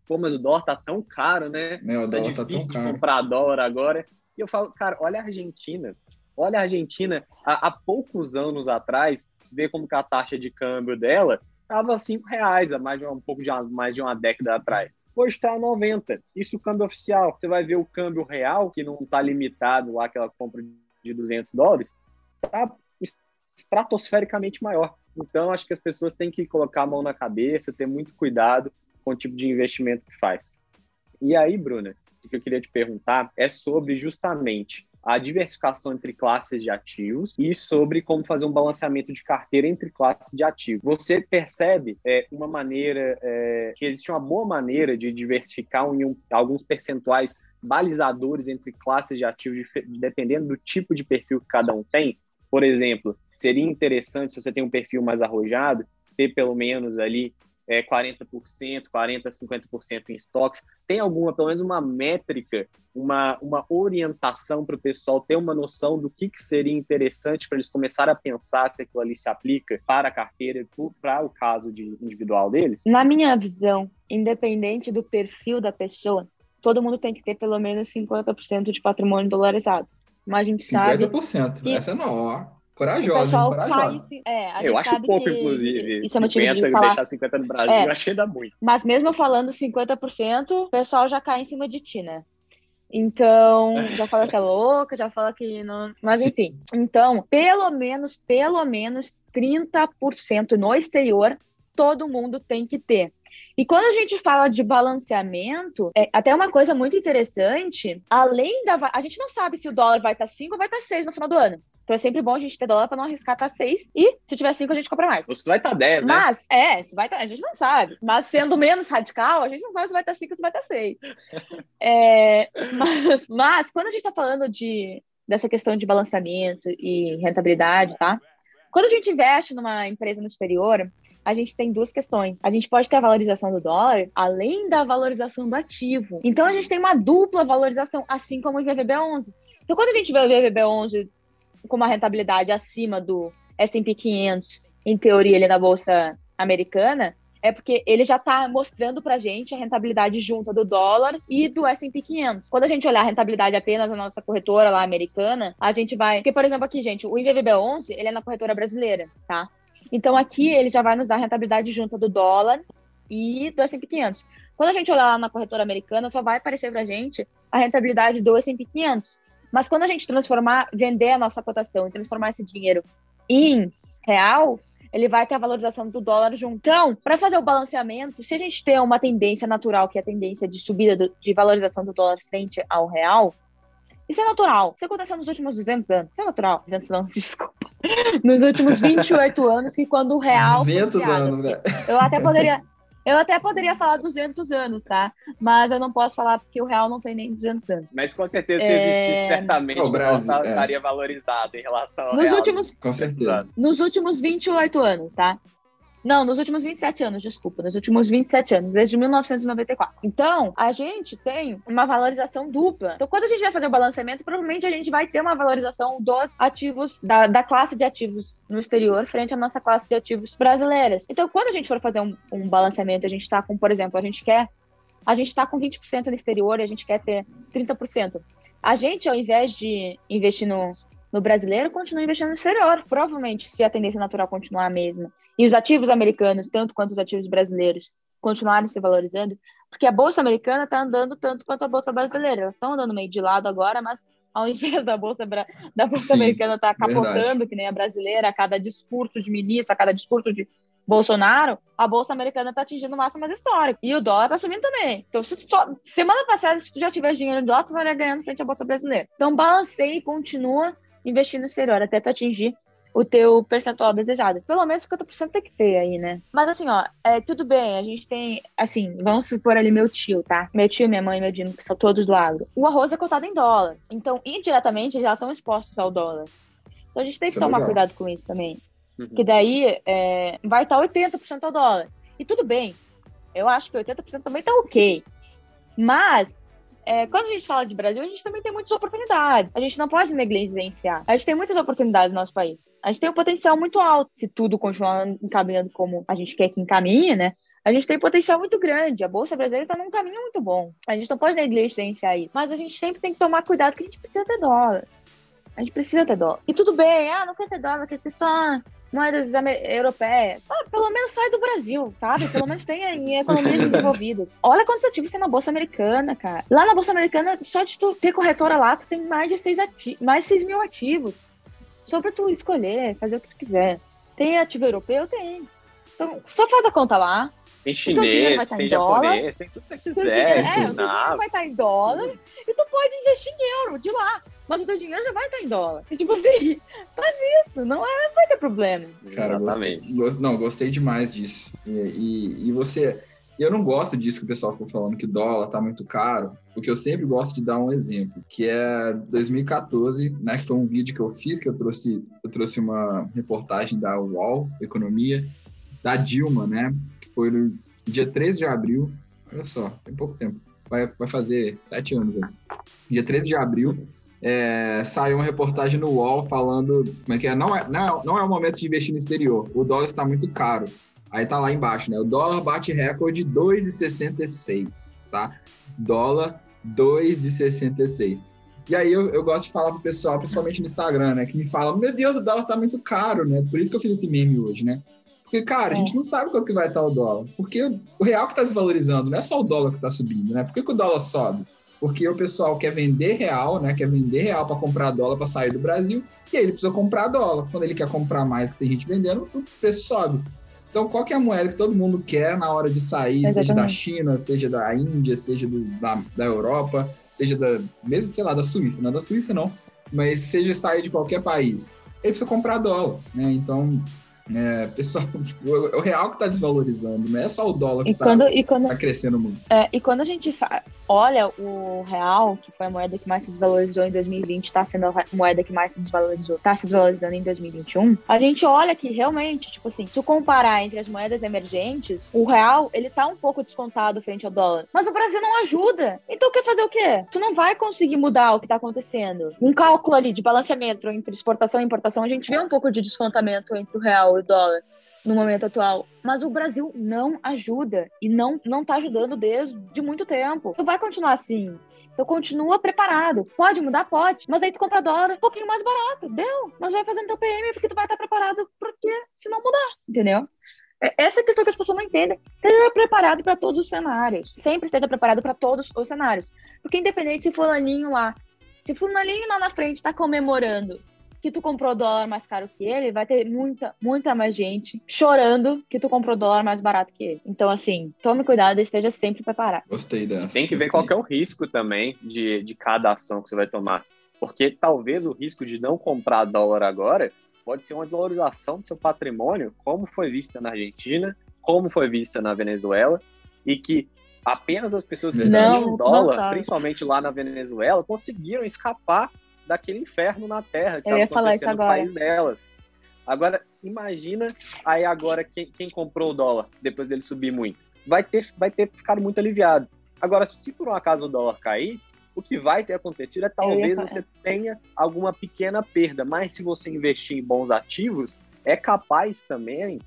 pô, mas o dólar tá tão caro, né? Né, o Tá dólar tá tão difícil de caro. comprar dólar agora. E eu falo, cara, olha a Argentina. Olha a Argentina, há, há poucos anos atrás, vê como que a taxa de câmbio dela estava cinco reais, há mais de um pouco de uma, mais de uma década atrás. Hoje está 90. Isso o câmbio oficial. Você vai ver o câmbio real, que não está limitado lá, aquela compra de 200 dólares, está estratosfericamente maior. Então, acho que as pessoas têm que colocar a mão na cabeça, ter muito cuidado com o tipo de investimento que faz. E aí, Bruna, o que eu queria te perguntar é sobre justamente a diversificação entre classes de ativos e sobre como fazer um balanceamento de carteira entre classes de ativos. Você percebe é, uma maneira, é, que existe uma boa maneira de diversificar em um, alguns percentuais balizadores entre classes de ativos, dependendo do tipo de perfil que cada um tem? Por exemplo, seria interessante, se você tem um perfil mais arrojado, ter pelo menos ali é, 40%, 40%, 50% em estoques. Tem alguma, pelo menos uma métrica, uma, uma orientação para o pessoal ter uma noção do que, que seria interessante para eles começarem a pensar se aquilo ali se aplica para a carteira para o caso de individual deles? Na minha visão, independente do perfil da pessoa, todo mundo tem que ter pelo menos 50% de patrimônio dolarizado. Mas a gente sabe 50%. que- Essa não, ó. Corajosa, hein? pessoal cai. corajosa. É, a Eu acho pouco, que inclusive. Isso é motivo 50, de falar. deixar 50 no Brasil, É. eu achei ainda muito. Mas mesmo falando 50%, o pessoal já cai em cima de ti, né? Então, já fala que é louca, já fala que não. Mas Sim. enfim. Então, pelo menos, pelo menos 30% no exterior, todo mundo tem que ter. E quando a gente fala de balanceamento, é até uma coisa muito interessante, além da. A gente não sabe se o dólar vai estar 5 ou vai estar 6 no final do ano. Então é sempre bom a gente ter dólar para não arriscar estar 6. E se tiver 5, a gente compra mais. Você vai estar 10, né? Mas, é, se vai tá, a gente não sabe. Mas sendo menos radical, a gente não sabe se vai estar 5 ou se vai estar 6. É, mas, mas, quando a gente está falando de, dessa questão de balanceamento e rentabilidade, tá? Quando a gente investe numa empresa no exterior, a gente tem duas questões. A gente pode ter a valorização do dólar, além da valorização do ativo. Então, a gente tem uma dupla valorização, assim como o IVVB11. Então, quando a gente vê o IVVB11 com uma rentabilidade acima do S&P 500, em teoria, ali na Bolsa Americana, é porque ele já está mostrando para gente a rentabilidade junta do dólar e do S&P 500. Quando a gente olhar a rentabilidade apenas da nossa corretora lá americana, a gente vai... Porque, por exemplo, aqui, gente, o IVVB11, ele é na corretora brasileira, tá? Então, aqui ele já vai nos dar a rentabilidade junta do dólar e do S&P 500. Quando a gente olhar lá na corretora americana, só vai aparecer pra gente a rentabilidade do S&P 500. Mas quando a gente transformar, vender a nossa cotação e transformar esse dinheiro em real, ele vai ter a valorização do dólar junto. Então, para fazer o balanceamento, se a gente tem uma tendência natural, que é a tendência de subida do- de valorização do dólar frente ao real, isso é natural. Isso aconteceu nos últimos 200 anos. Isso é natural. 200 anos, desculpa. Nos últimos 28 anos, que quando o real. foi 200 criado. anos, né? Eu até poderia. Eu até poderia falar 200 anos, tá? Mas eu não posso falar porque o real não tem nem 200 anos. Mas com certeza, se É, existisse, certamente O Brasil, é. estaria valorizado em relação ao Nos real. últimos, Com certeza. nos últimos 28 anos, tá? Não, nos últimos 27 anos, desculpa. Nos últimos 27 anos, desde 1994. Então, a gente tem uma valorização dupla. Então, quando a gente vai fazer o balanceamento, provavelmente a gente vai ter uma valorização dos ativos, da, da classe de ativos no exterior, frente à nossa classe de ativos brasileiras. Então, quando a gente for fazer um, um balanceamento, a gente tá com, por exemplo, a gente quer. A gente tá com 20% no exterior e a gente quer ter 30%. A gente, ao invés de investir no, no brasileiro, continua investindo no exterior. Provavelmente, se a tendência natural continuar a mesma e os ativos americanos, tanto quanto os ativos brasileiros, continuarem se valorizando, porque a bolsa americana está andando tanto quanto a bolsa brasileira. Elas estão andando meio de lado agora, mas ao invés da Bolsa, da bolsa Sim, Americana estar tá capotando, verdade. que nem a brasileira, a cada discurso de ministro, a cada discurso de Bolsonaro, a Bolsa Americana está atingindo máximas históricas. E o dólar está subindo também. Então, se só, semana passada, se tu já tiver dinheiro em dólar, tu vai ganhando frente à Bolsa Brasileira. Então, balanceie e continua investindo no exterior até tu atingir o teu percentual desejado. Pelo menos 50% tem que ter aí, né? Mas assim, ó, é, tudo bem, a gente tem, assim, vamos supor ali meu tio, tá? Meu tio, minha mãe meu Dino, que são todos do agro. O arroz é cotado em dólar. Então, indiretamente, eles já estão expostos ao dólar. Então a gente tem que isso é tomar é cuidado com isso também. Uhum. Que daí é, vai estar 80% ao dólar. E tudo bem. Eu acho que 80% também tá ok. Mas é, quando a gente fala de Brasil, a gente também tem muitas oportunidades. A gente não pode negligenciar. A gente tem muitas oportunidades no nosso país. A gente tem um potencial muito alto. Se tudo continuar encaminhando como a gente quer que encaminhe, né? A gente tem potencial muito grande. A Bolsa Brasileira está num caminho muito bom. A gente não pode negligenciar isso. Mas a gente sempre tem que tomar cuidado que a gente precisa ter dólar. A gente precisa ter dólar. E tudo bem, ah, não quer ter dólar, quer ter só moedas europeias. Ah, pelo menos sai do Brasil, sabe? Pelo menos tem em economias desenvolvidas. Olha quantos ativos tem na Bolsa Americana, cara. Lá na Bolsa Americana, só de tu ter corretora lá, tu tem mais de 6 ati mais de 6 mil ativos. Só pra tu escolher, fazer o que tu quiser. Tem ativo europeu? Tem. Então, só faz a conta lá. Tem chinês, tem japonês, tem tudo que você quiser. É, o dinheiro vai estar em dólar e tu pode investir em euro de lá mas o teu dinheiro já vai estar em dólar. E, tipo assim, faz isso, não, é, vai ter problema. Cara, gostei, não, gostei demais disso. E, e, e, você. Eu não gosto disso que o pessoal ficou falando que dólar tá muito caro, porque eu sempre gosto de dar um exemplo, que é 2014, né, que foi um vídeo que eu fiz, que eu trouxe, eu trouxe uma reportagem da UOL, Economia, da Dilma, né, que foi no dia 13 de abril, olha só, tem pouco tempo, vai, vai fazer sete anos aí. Dia 13 de abril, é, saiu uma reportagem no UOL falando como é que é não, é, não, não é o momento de investir no exterior, o dólar está muito caro. Aí tá lá embaixo, né? O dólar bate recorde 2,66, tá? Dólar 2,66. E aí eu, eu gosto de falar pro pessoal, principalmente no Instagram, né? Que me fala, meu Deus, o dólar tá muito caro, né? Por isso que eu fiz esse meme hoje, né? Porque, cara, a gente é. não sabe quanto que vai estar o dólar. Porque o real que tá desvalorizando, não é só o dólar que tá subindo, né? Por que, que o dólar sobe? Porque o pessoal quer vender real, né? Quer vender real para comprar dólar para sair do Brasil, e aí ele precisa comprar dólar. Quando ele quer comprar mais, que tem gente vendendo, o preço sobe. Então, qual que é a moeda que todo mundo quer na hora de sair, Exatamente. seja da China, seja da Índia, seja do, da, da Europa, seja da, mesmo, sei lá, da Suíça, não é da Suíça não, mas seja sair de qualquer país, ele precisa comprar dólar, né? Então, é, pessoal, o real que está desvalorizando, não é só o dólar que está tá crescendo muito. É, e quando a gente fa olha o real, que foi a moeda que mais se desvalorizou em 2020, está sendo a moeda que mais se desvalorizou, está se desvalorizando em 2021, a gente olha que realmente, tipo assim, tu comparar entre as moedas emergentes, o real, ele tá um pouco descontado frente ao dólar. Mas o Brasil não ajuda. Então quer fazer o quê? Tu não vai conseguir mudar o que tá acontecendo. Um cálculo ali de balanceamento entre exportação e importação, a gente vê um pouco de descontamento entre o real e o dólar no momento atual. Mas o Brasil não ajuda e não não tá ajudando desde muito tempo. Tu vai continuar assim. Então continua preparado. Pode mudar? Pode. Mas aí tu compra dólar um pouquinho mais barato. Deu. Mas vai fazendo teu PM porque tu vai estar preparado porque se não mudar. Entendeu? É, essa é a questão que as pessoas não entendem. Esteja preparado para todos os cenários. Sempre esteja preparado para todos os cenários. Porque independente se fulaninho lá, se fulaninho lá na frente está comemorando que tu comprou dólar mais caro que ele, vai ter muita, muita mais gente chorando que tu comprou dólar mais barato que ele. Então, assim, tome cuidado e esteja sempre preparado. Gostei dessa. Tem que ver qual que é o risco também de, de cada ação que você vai tomar. Porque talvez o risco de não comprar dólar agora pode ser uma desvalorização do seu patrimônio, como foi vista na Argentina, como foi vista na Venezuela, e que apenas as pessoas que tinham dólar, principalmente lá na Venezuela, conseguiram escapar daquele inferno na Terra que estava acontecendo no país delas. Agora, imagina aí agora quem, quem comprou o dólar depois dele subir muito. Vai ter, vai ter ficado muito aliviado. Agora, se por um acaso o dólar cair, o que vai ter acontecido é talvez você tenha alguma pequena perda, mas se você investir em bons ativos, é capaz também,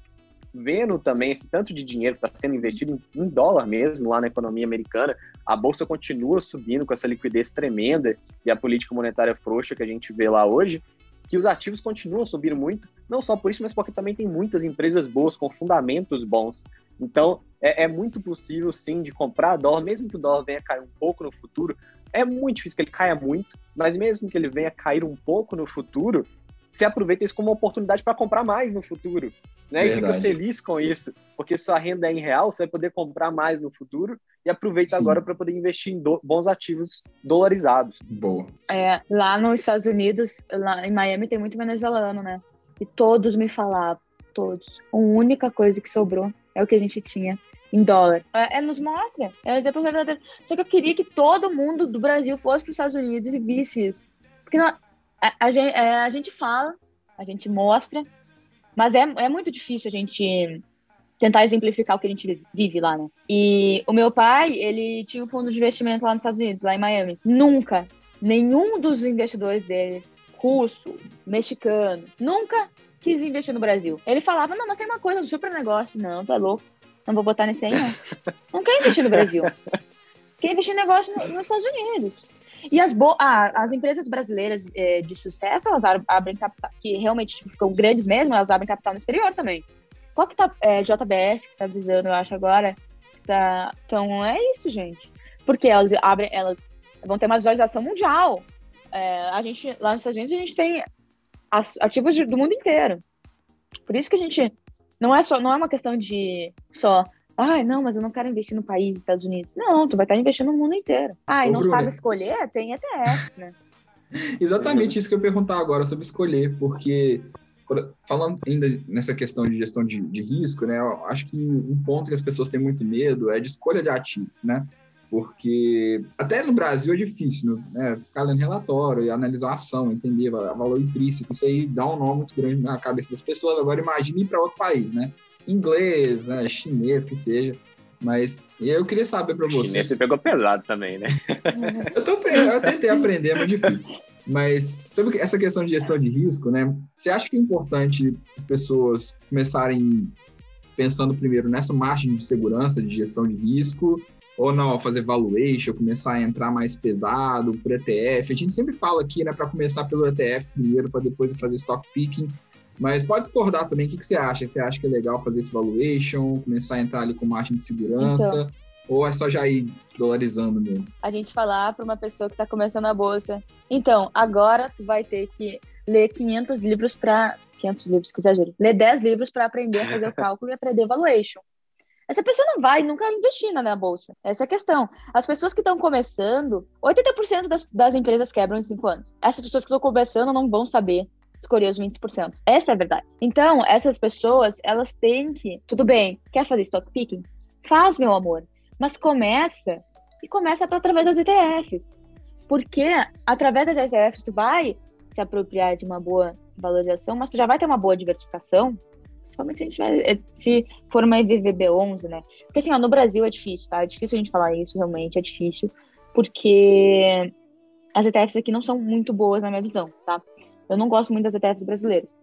vendo também esse tanto de dinheiro que está sendo investido em, em dólar mesmo lá na economia americana, a bolsa continua subindo com essa liquidez tremenda e a política monetária frouxa que a gente vê lá hoje, que os ativos continuam subindo muito, não só por isso, mas porque também tem muitas empresas boas, com fundamentos bons. Então, é, é muito possível, sim, de comprar dólar, mesmo que o dólar venha cair um pouco no futuro, é muito difícil que ele caia muito, mas mesmo que ele venha cair um pouco no futuro, você aproveita isso como uma oportunidade para comprar mais no futuro. Né? E fica feliz com isso, porque sua renda é em real, você vai poder comprar mais no futuro e aproveita Sim. agora para poder investir em do, bons ativos dolarizados. Boa. É, lá nos Estados Unidos, lá em Miami, tem muito venezuelano, né? E todos me falavam, todos. A única coisa que sobrou é o que a gente tinha em dólar. É, é nos mostra. É um exemplo verdadeiro. Só que eu queria que todo mundo do Brasil fosse para os Estados Unidos e visse isso. Porque não, a, a, gente, é, a gente fala, a gente mostra, mas é, é muito difícil a gente tentar exemplificar o que a gente vive lá, né? E o meu pai, ele tinha um fundo de investimento lá nos Estados Unidos, lá em Miami. Nunca, nenhum dos investidores deles, russo, mexicano, nunca quis investir no Brasil. Ele falava, não, mas tem uma coisa, um super negócio. Não, tá louco. Não vou botar nesse aí, não. Não quer investir no Brasil. Quer investir em negócio no, nos Estados Unidos. E as, ah, as empresas brasileiras é, de sucesso, elas abrem capital, que realmente tipo, ficam grandes mesmo, elas abrem capital no exterior também. Qual que tá, é, JBS, que tá avisando, eu acho, agora, tá, então é isso, gente. Porque elas abrem, elas vão ter uma visualização mundial. É, a gente, lá nos Estados Unidos, a gente tem ativos do mundo inteiro. Por isso que a gente, não é só, não é uma questão de só Ai, não, mas eu não quero investir no país, Estados Unidos. Não, tu vai estar investindo no mundo inteiro. Ai, não Bruna. sabe escolher? Tem ETF, né? Exatamente isso que eu perguntar agora sobre escolher, porque falando ainda nessa questão de gestão de, de risco, né, eu acho que um ponto que as pessoas têm muito medo é de escolha de ativo, né? Porque até no Brasil é difícil, né? Ficar lendo relatório e analisar a ação, entender valor intrínseco, isso aí dá um nó muito grande na cabeça das pessoas. Agora imagine ir para outro país, né? Inglês, né, chinês, que seja. Mas eu queria saber para você. Chinês você pegou pesado também, né? eu, tô, eu tentei aprender, é muito difícil. Mas sobre essa questão de gestão de risco, né? Você acha que é importante as pessoas começarem pensando primeiro nessa margem de segurança de gestão de risco? Ou não, fazer valuation, começar a entrar mais pesado por ETF? A gente sempre fala aqui, né, para começar pelo ETF primeiro, para depois fazer stock picking. Mas pode discordar também. O que, que você acha? Você acha que é legal fazer esse valuation, começar a entrar ali com margem de segurança? Então, ou é só já ir dolarizando mesmo? A gente falar para uma pessoa que está começando a bolsa. Então, agora tu vai ter que ler 500 livros para 500 livros, que exagero. Ler 10 livros para aprender a fazer o cálculo e aprender valuation. Essa pessoa não vai nunca investir na bolsa. Essa é a questão. As pessoas que estão começando, 80% das, das empresas quebram em 5 anos. Essas pessoas que estão começando não vão saber escolher os 20%. Essa é a verdade. Então, essas pessoas, elas têm que, tudo bem, quer fazer stock picking? Faz, meu amor, mas começa e começa através das ETFs. Porque através das ETFs tu vai se apropriar de uma boa valorização, mas tu já vai ter uma boa diversificação, principalmente se, a gente vai, eh, se for uma EVVB11, né? Porque assim, ó, no Brasil é difícil, tá? É difícil a gente falar isso, realmente, é difícil, porque as ETFs aqui não são muito boas na minha visão, tá? Eu não gosto muito das ETFs brasileiras.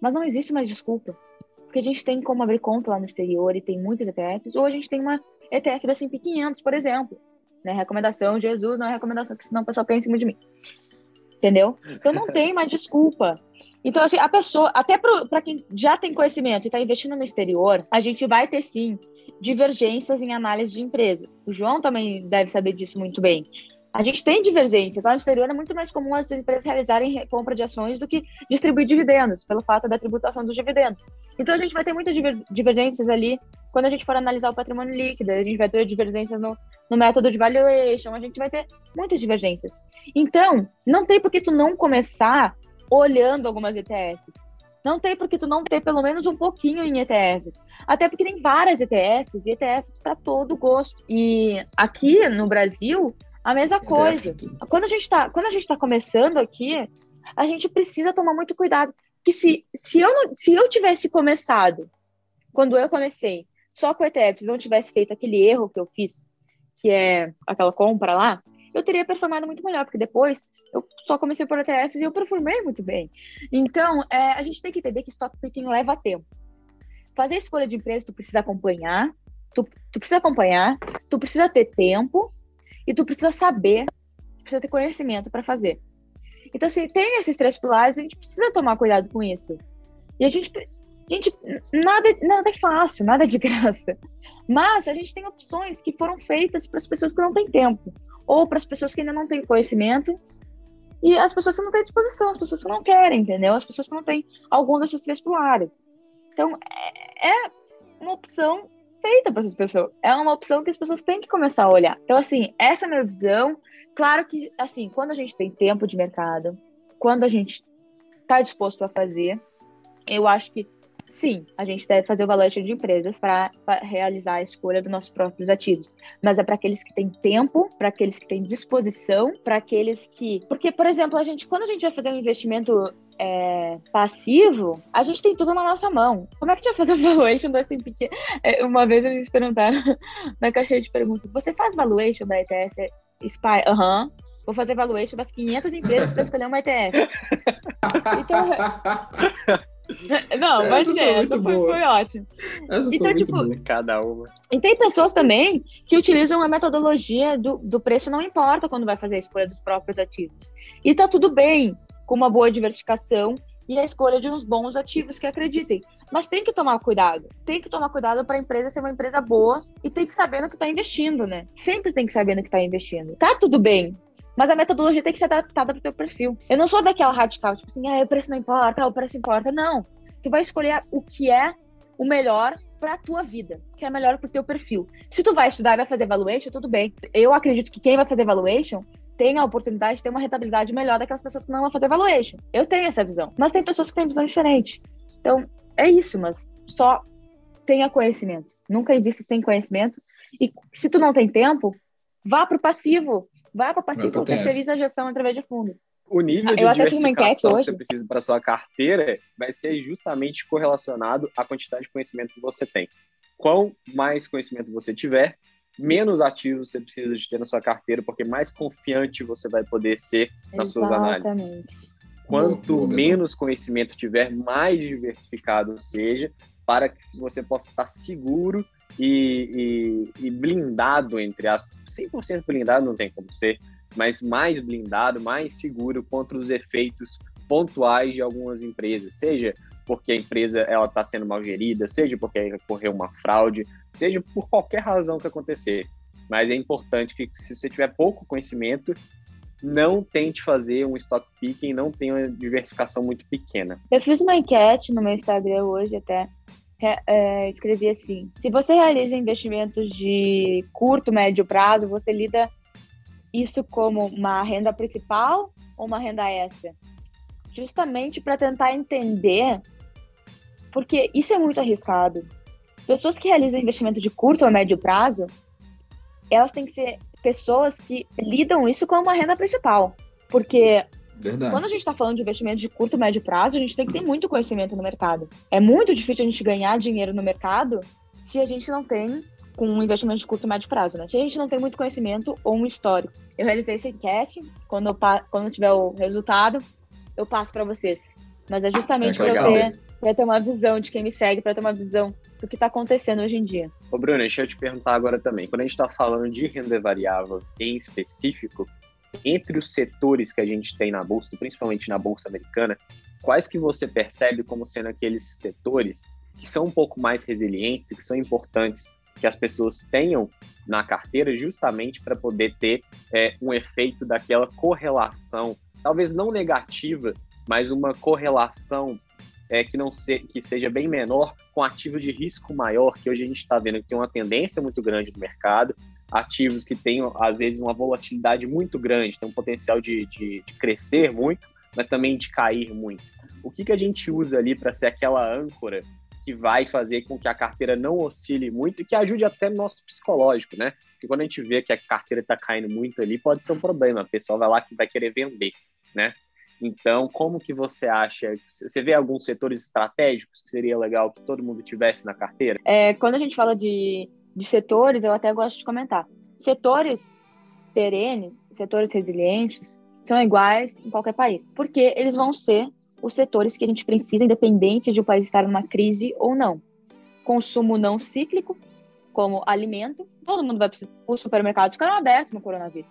Mas não existe mais desculpa. Porque a gente tem como abrir conta lá no exterior e tem muitas ETFs, ou a gente tem uma ETF da S&P 500, por exemplo. Né? Recomendação, Jesus, não é recomendação, porque senão o pessoal pensa em cima de mim. Entendeu? Então não tem mais desculpa. Então, assim, a pessoa, até para quem já tem conhecimento e está investindo no exterior, a gente vai ter sim divergências em análise de empresas. O João também deve saber disso muito bem. A gente tem divergência. Lá no exterior é muito mais comum as empresas realizarem compra de ações do que distribuir dividendos, pelo fato da tributação dos dividendos. Então a gente vai ter muitas divergências ali quando a gente for analisar o patrimônio líquido, a gente vai ter divergências no, no método de valuation, a gente vai ter muitas divergências. Então, não tem por que tu não começar olhando algumas ETFs. Não tem por que tu não ter pelo menos um pouquinho em ETFs. Até porque tem várias ETFs e ETFs para todo gosto. E aqui no Brasil, a mesma coisa. Quando a gente está quando a gente tá começando aqui, a gente precisa tomar muito cuidado, que se se eu não, se eu tivesse começado quando eu comecei só com ETFs, não tivesse feito aquele erro que eu fiz, que é aquela compra lá, eu teria performado muito melhor, porque depois eu só comecei por ETFs e eu performei muito bem. Então, é, a gente tem que entender que stock picking leva tempo. Fazer escolha de empresa, tu precisa acompanhar, tu, tu precisa acompanhar, tu precisa ter tempo e tu precisa saber, precisa ter conhecimento para fazer. Então, se tem esses três pilares, a gente precisa tomar cuidado com isso. E a gente, a gente nada, nada é fácil, nada é de graça. Mas a gente tem opções que foram feitas para as pessoas que não têm tempo. ou para as pessoas que ainda não têm conhecimento e as pessoas que não têm disposição, as pessoas que não querem, entendeu? As pessoas que não têm algum desses três pilares. Então, é, é uma opção feita para essas pessoas. É uma opção que as pessoas têm que começar a olhar. Então, assim, essa é a minha visão. Claro que, assim, quando a gente tem tempo de mercado, quando a gente está disposto a fazer, eu acho que sim, a gente deve fazer o valuation de empresas para realizar a escolha dos nossos próprios ativos. Mas é para aqueles que têm tempo, para aqueles que têm disposição, para aqueles que. Porque, por exemplo, a gente, quando a gente vai fazer um investimento é, passivo, a gente tem tudo na nossa mão. Como é que a gente vai fazer o valuation do S&P? É, uma vez eles perguntaram na caixinha de perguntas, você faz valuation da ETF SPY? Aham. Uhum. Vou fazer valuation das 500 empresas para escolher uma ETF. então, não, vai ser. Essa foi, foi, ótimo. Essa então, tipo, cada uma. E tem pessoas também que utilizam a metodologia do, do preço não importa quando vai fazer a escolha dos próprios ativos. E tá tudo bem com uma boa diversificação e a escolha de uns bons ativos que acreditem. Mas tem que tomar cuidado. Tem que tomar cuidado para a empresa ser uma empresa boa e tem que saber no que está investindo, né? Sempre tem que saber no que está investindo. Tá tudo bem mas a metodologia tem que ser adaptada para o teu perfil. Eu não sou daquela radical, tipo assim, ah, o preço não importa, o preço importa. Não. Tu vai escolher o que é o melhor para a tua vida, que é melhor para o teu perfil. Se tu vai estudar e vai fazer valuation, tudo bem. Eu acredito que quem vai fazer valuation tem a oportunidade de ter uma rentabilidade melhor daquelas pessoas que não vão fazer valuation. Eu tenho essa visão. Mas tem pessoas que têm visão diferente. Então, é isso, mas só tenha conhecimento. Nunca invista sem conhecimento. E se tu não tem tempo, vá para o passivo. Vá para passivo, terceiriza a gestão através de fundo. O nível ah, de eu diversificação que você precisa para sua carteira vai ser justamente correlacionado à quantidade de conhecimento que você tem. Quanto mais conhecimento você tiver, menos ativos você precisa de ter na sua carteira, porque mais confiante você vai poder ser nas suas análises. Quanto boa, boa menos conhecimento tiver, mais diversificado seja, para que você possa estar seguro e, e, e blindado, entre as 100% blindado não tem como ser, mas mais blindado, mais seguro contra os efeitos pontuais de algumas empresas, seja porque a empresa ela está sendo mal gerida, seja porque ocorreu uma fraude, seja por qualquer razão que acontecer. Mas é importante que se você tiver pouco conhecimento, não tente fazer um stock picking, não tenha uma diversificação muito pequena. Eu fiz uma enquete no meu Instagram hoje até é, escrevi assim: se você realiza investimentos de curto, médio prazo, você lida isso como uma renda principal ou uma renda extra? Justamente para tentar entender, porque isso é muito arriscado. Pessoas que realizam investimento de curto ou médio prazo, elas têm que ser pessoas que lidam isso como uma renda principal. Porque Verdade. Quando a gente está falando de investimento de curto e médio prazo, a gente tem que ter muito conhecimento no mercado. É muito difícil a gente ganhar dinheiro no mercado se a gente não tem com um investimento de curto e médio prazo, né? Se a gente não tem muito conhecimento ou um histórico. Eu realizei essa enquete, quando eu, quando eu tiver o resultado, eu passo para vocês. Mas é justamente é para ter, ter uma visão de quem me segue, para ter uma visão do que está acontecendo hoje em dia. Ô, Bruno, deixa eu te perguntar agora também. Quando a gente está falando de renda variável em específico, entre os setores que a gente tem na bolsa, principalmente na bolsa americana, quais que você percebe como sendo aqueles setores que são um pouco mais resilientes que são importantes que as pessoas tenham na carteira justamente para poder ter é, um efeito daquela correlação, talvez não negativa, mas uma correlação é, que não se, que seja bem menor com ativos de risco maior, que hoje a gente está vendo que tem uma tendência muito grande no mercado, ativos que têm, às vezes, uma volatilidade muito grande, tem um potencial de, de, de crescer muito, mas também de cair muito. O que, que a gente usa ali para ser aquela âncora que vai fazer com que a carteira não oscile muito e que ajude até no nosso psicológico, né? Porque quando a gente vê que a carteira está caindo muito ali, pode ser um problema. O pessoal vai lá que vai querer vender, né? Então, como que você acha? Você vê alguns setores estratégicos que seria legal que todo mundo tivesse na carteira? É, quando a gente fala de de setores, eu até gosto de comentar. Setores perenes, setores resilientes, são iguais em qualquer país, porque eles vão ser os setores que a gente precisa, independente de o país estar numa crise ou não. Consumo não cíclico, como alimento, todo mundo vai precisar. Os supermercados ficaram abertos no coronavírus.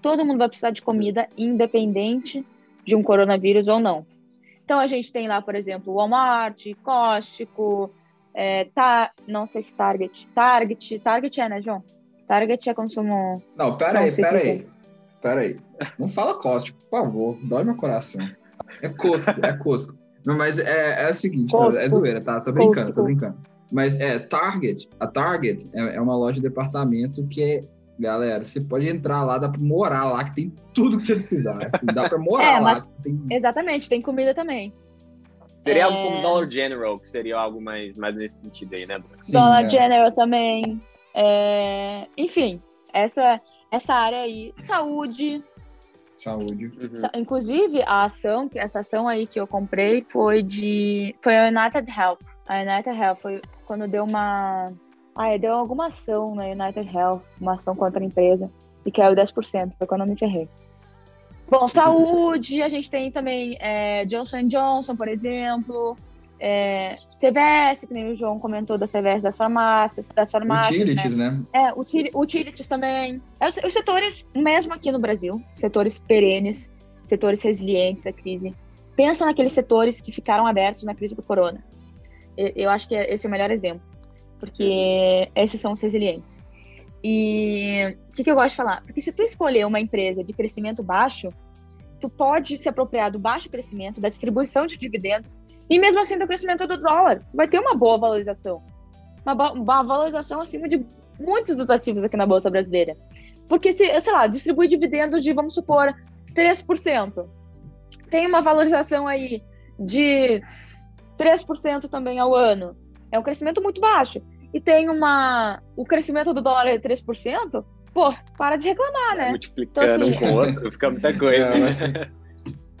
Todo mundo vai precisar de comida, independente de um coronavírus ou não. Então a gente tem lá, por exemplo, Walmart, Costco, é, tá, não sei se Target. Target, Target é, né, João? Target é consumo. Não, peraí, peraí. Peraí. Não fala Costco, por favor. Dói meu coração. É Costco, é Costco. Não, mas é, é o seguinte, Costco. é zoeira, tá? Tô brincando, Costco. tô brincando. Mas é, Target, a Target é, é uma loja de departamento que é galera, você pode entrar lá, dá pra morar lá, que tem tudo que você precisar. Assim, dá pra morar é, lá. Tem... Exatamente, tem comida também. Seria é... algo como Dollar General, que seria algo mais, mais nesse sentido aí, né? Sim, Dollar é. General também. É... Enfim, essa, essa área aí. Saúde. Saúde. Uhum. Inclusive, a ação, essa ação aí que eu comprei foi de. Foi a United Health. A United Health foi quando deu uma ah, deu alguma ação na United Health, uma ação contra a empresa, e caiu 10%, foi quando eu me ferrei. Bom, saúde, a gente tem também é, Johnson Johnson, por exemplo, é, CVS, que nem o João comentou da CVS das farmácias, das farmácias. Utilities, né? né? É, util, utilities também. É, os, os, setores, mesmo aqui no Brasil, setores perenes, setores resilientes à crise. Pensa naqueles setores que ficaram abertos na crise do corona. Eu, eu acho que esse é o melhor exemplo porque esses são os resilientes. E o que, que eu gosto de falar? Porque se tu escolher uma empresa de crescimento baixo, tu pode se apropriar do baixo crescimento, da distribuição de dividendos e mesmo assim do crescimento do dólar. Vai ter uma boa valorização. Uma, uma valorização acima de muitos dos ativos aqui na Bolsa Brasileira. Porque se, sei lá, distribui dividendos de, vamos supor, 3%. Tem uma valorização aí de 3% também ao ano. É um crescimento muito baixo. E tem uma. O crescimento do dólar é 3%, pô, para de reclamar, né? Multiplicando então, assim... um com o outro, fica muita coisa. Não, assim...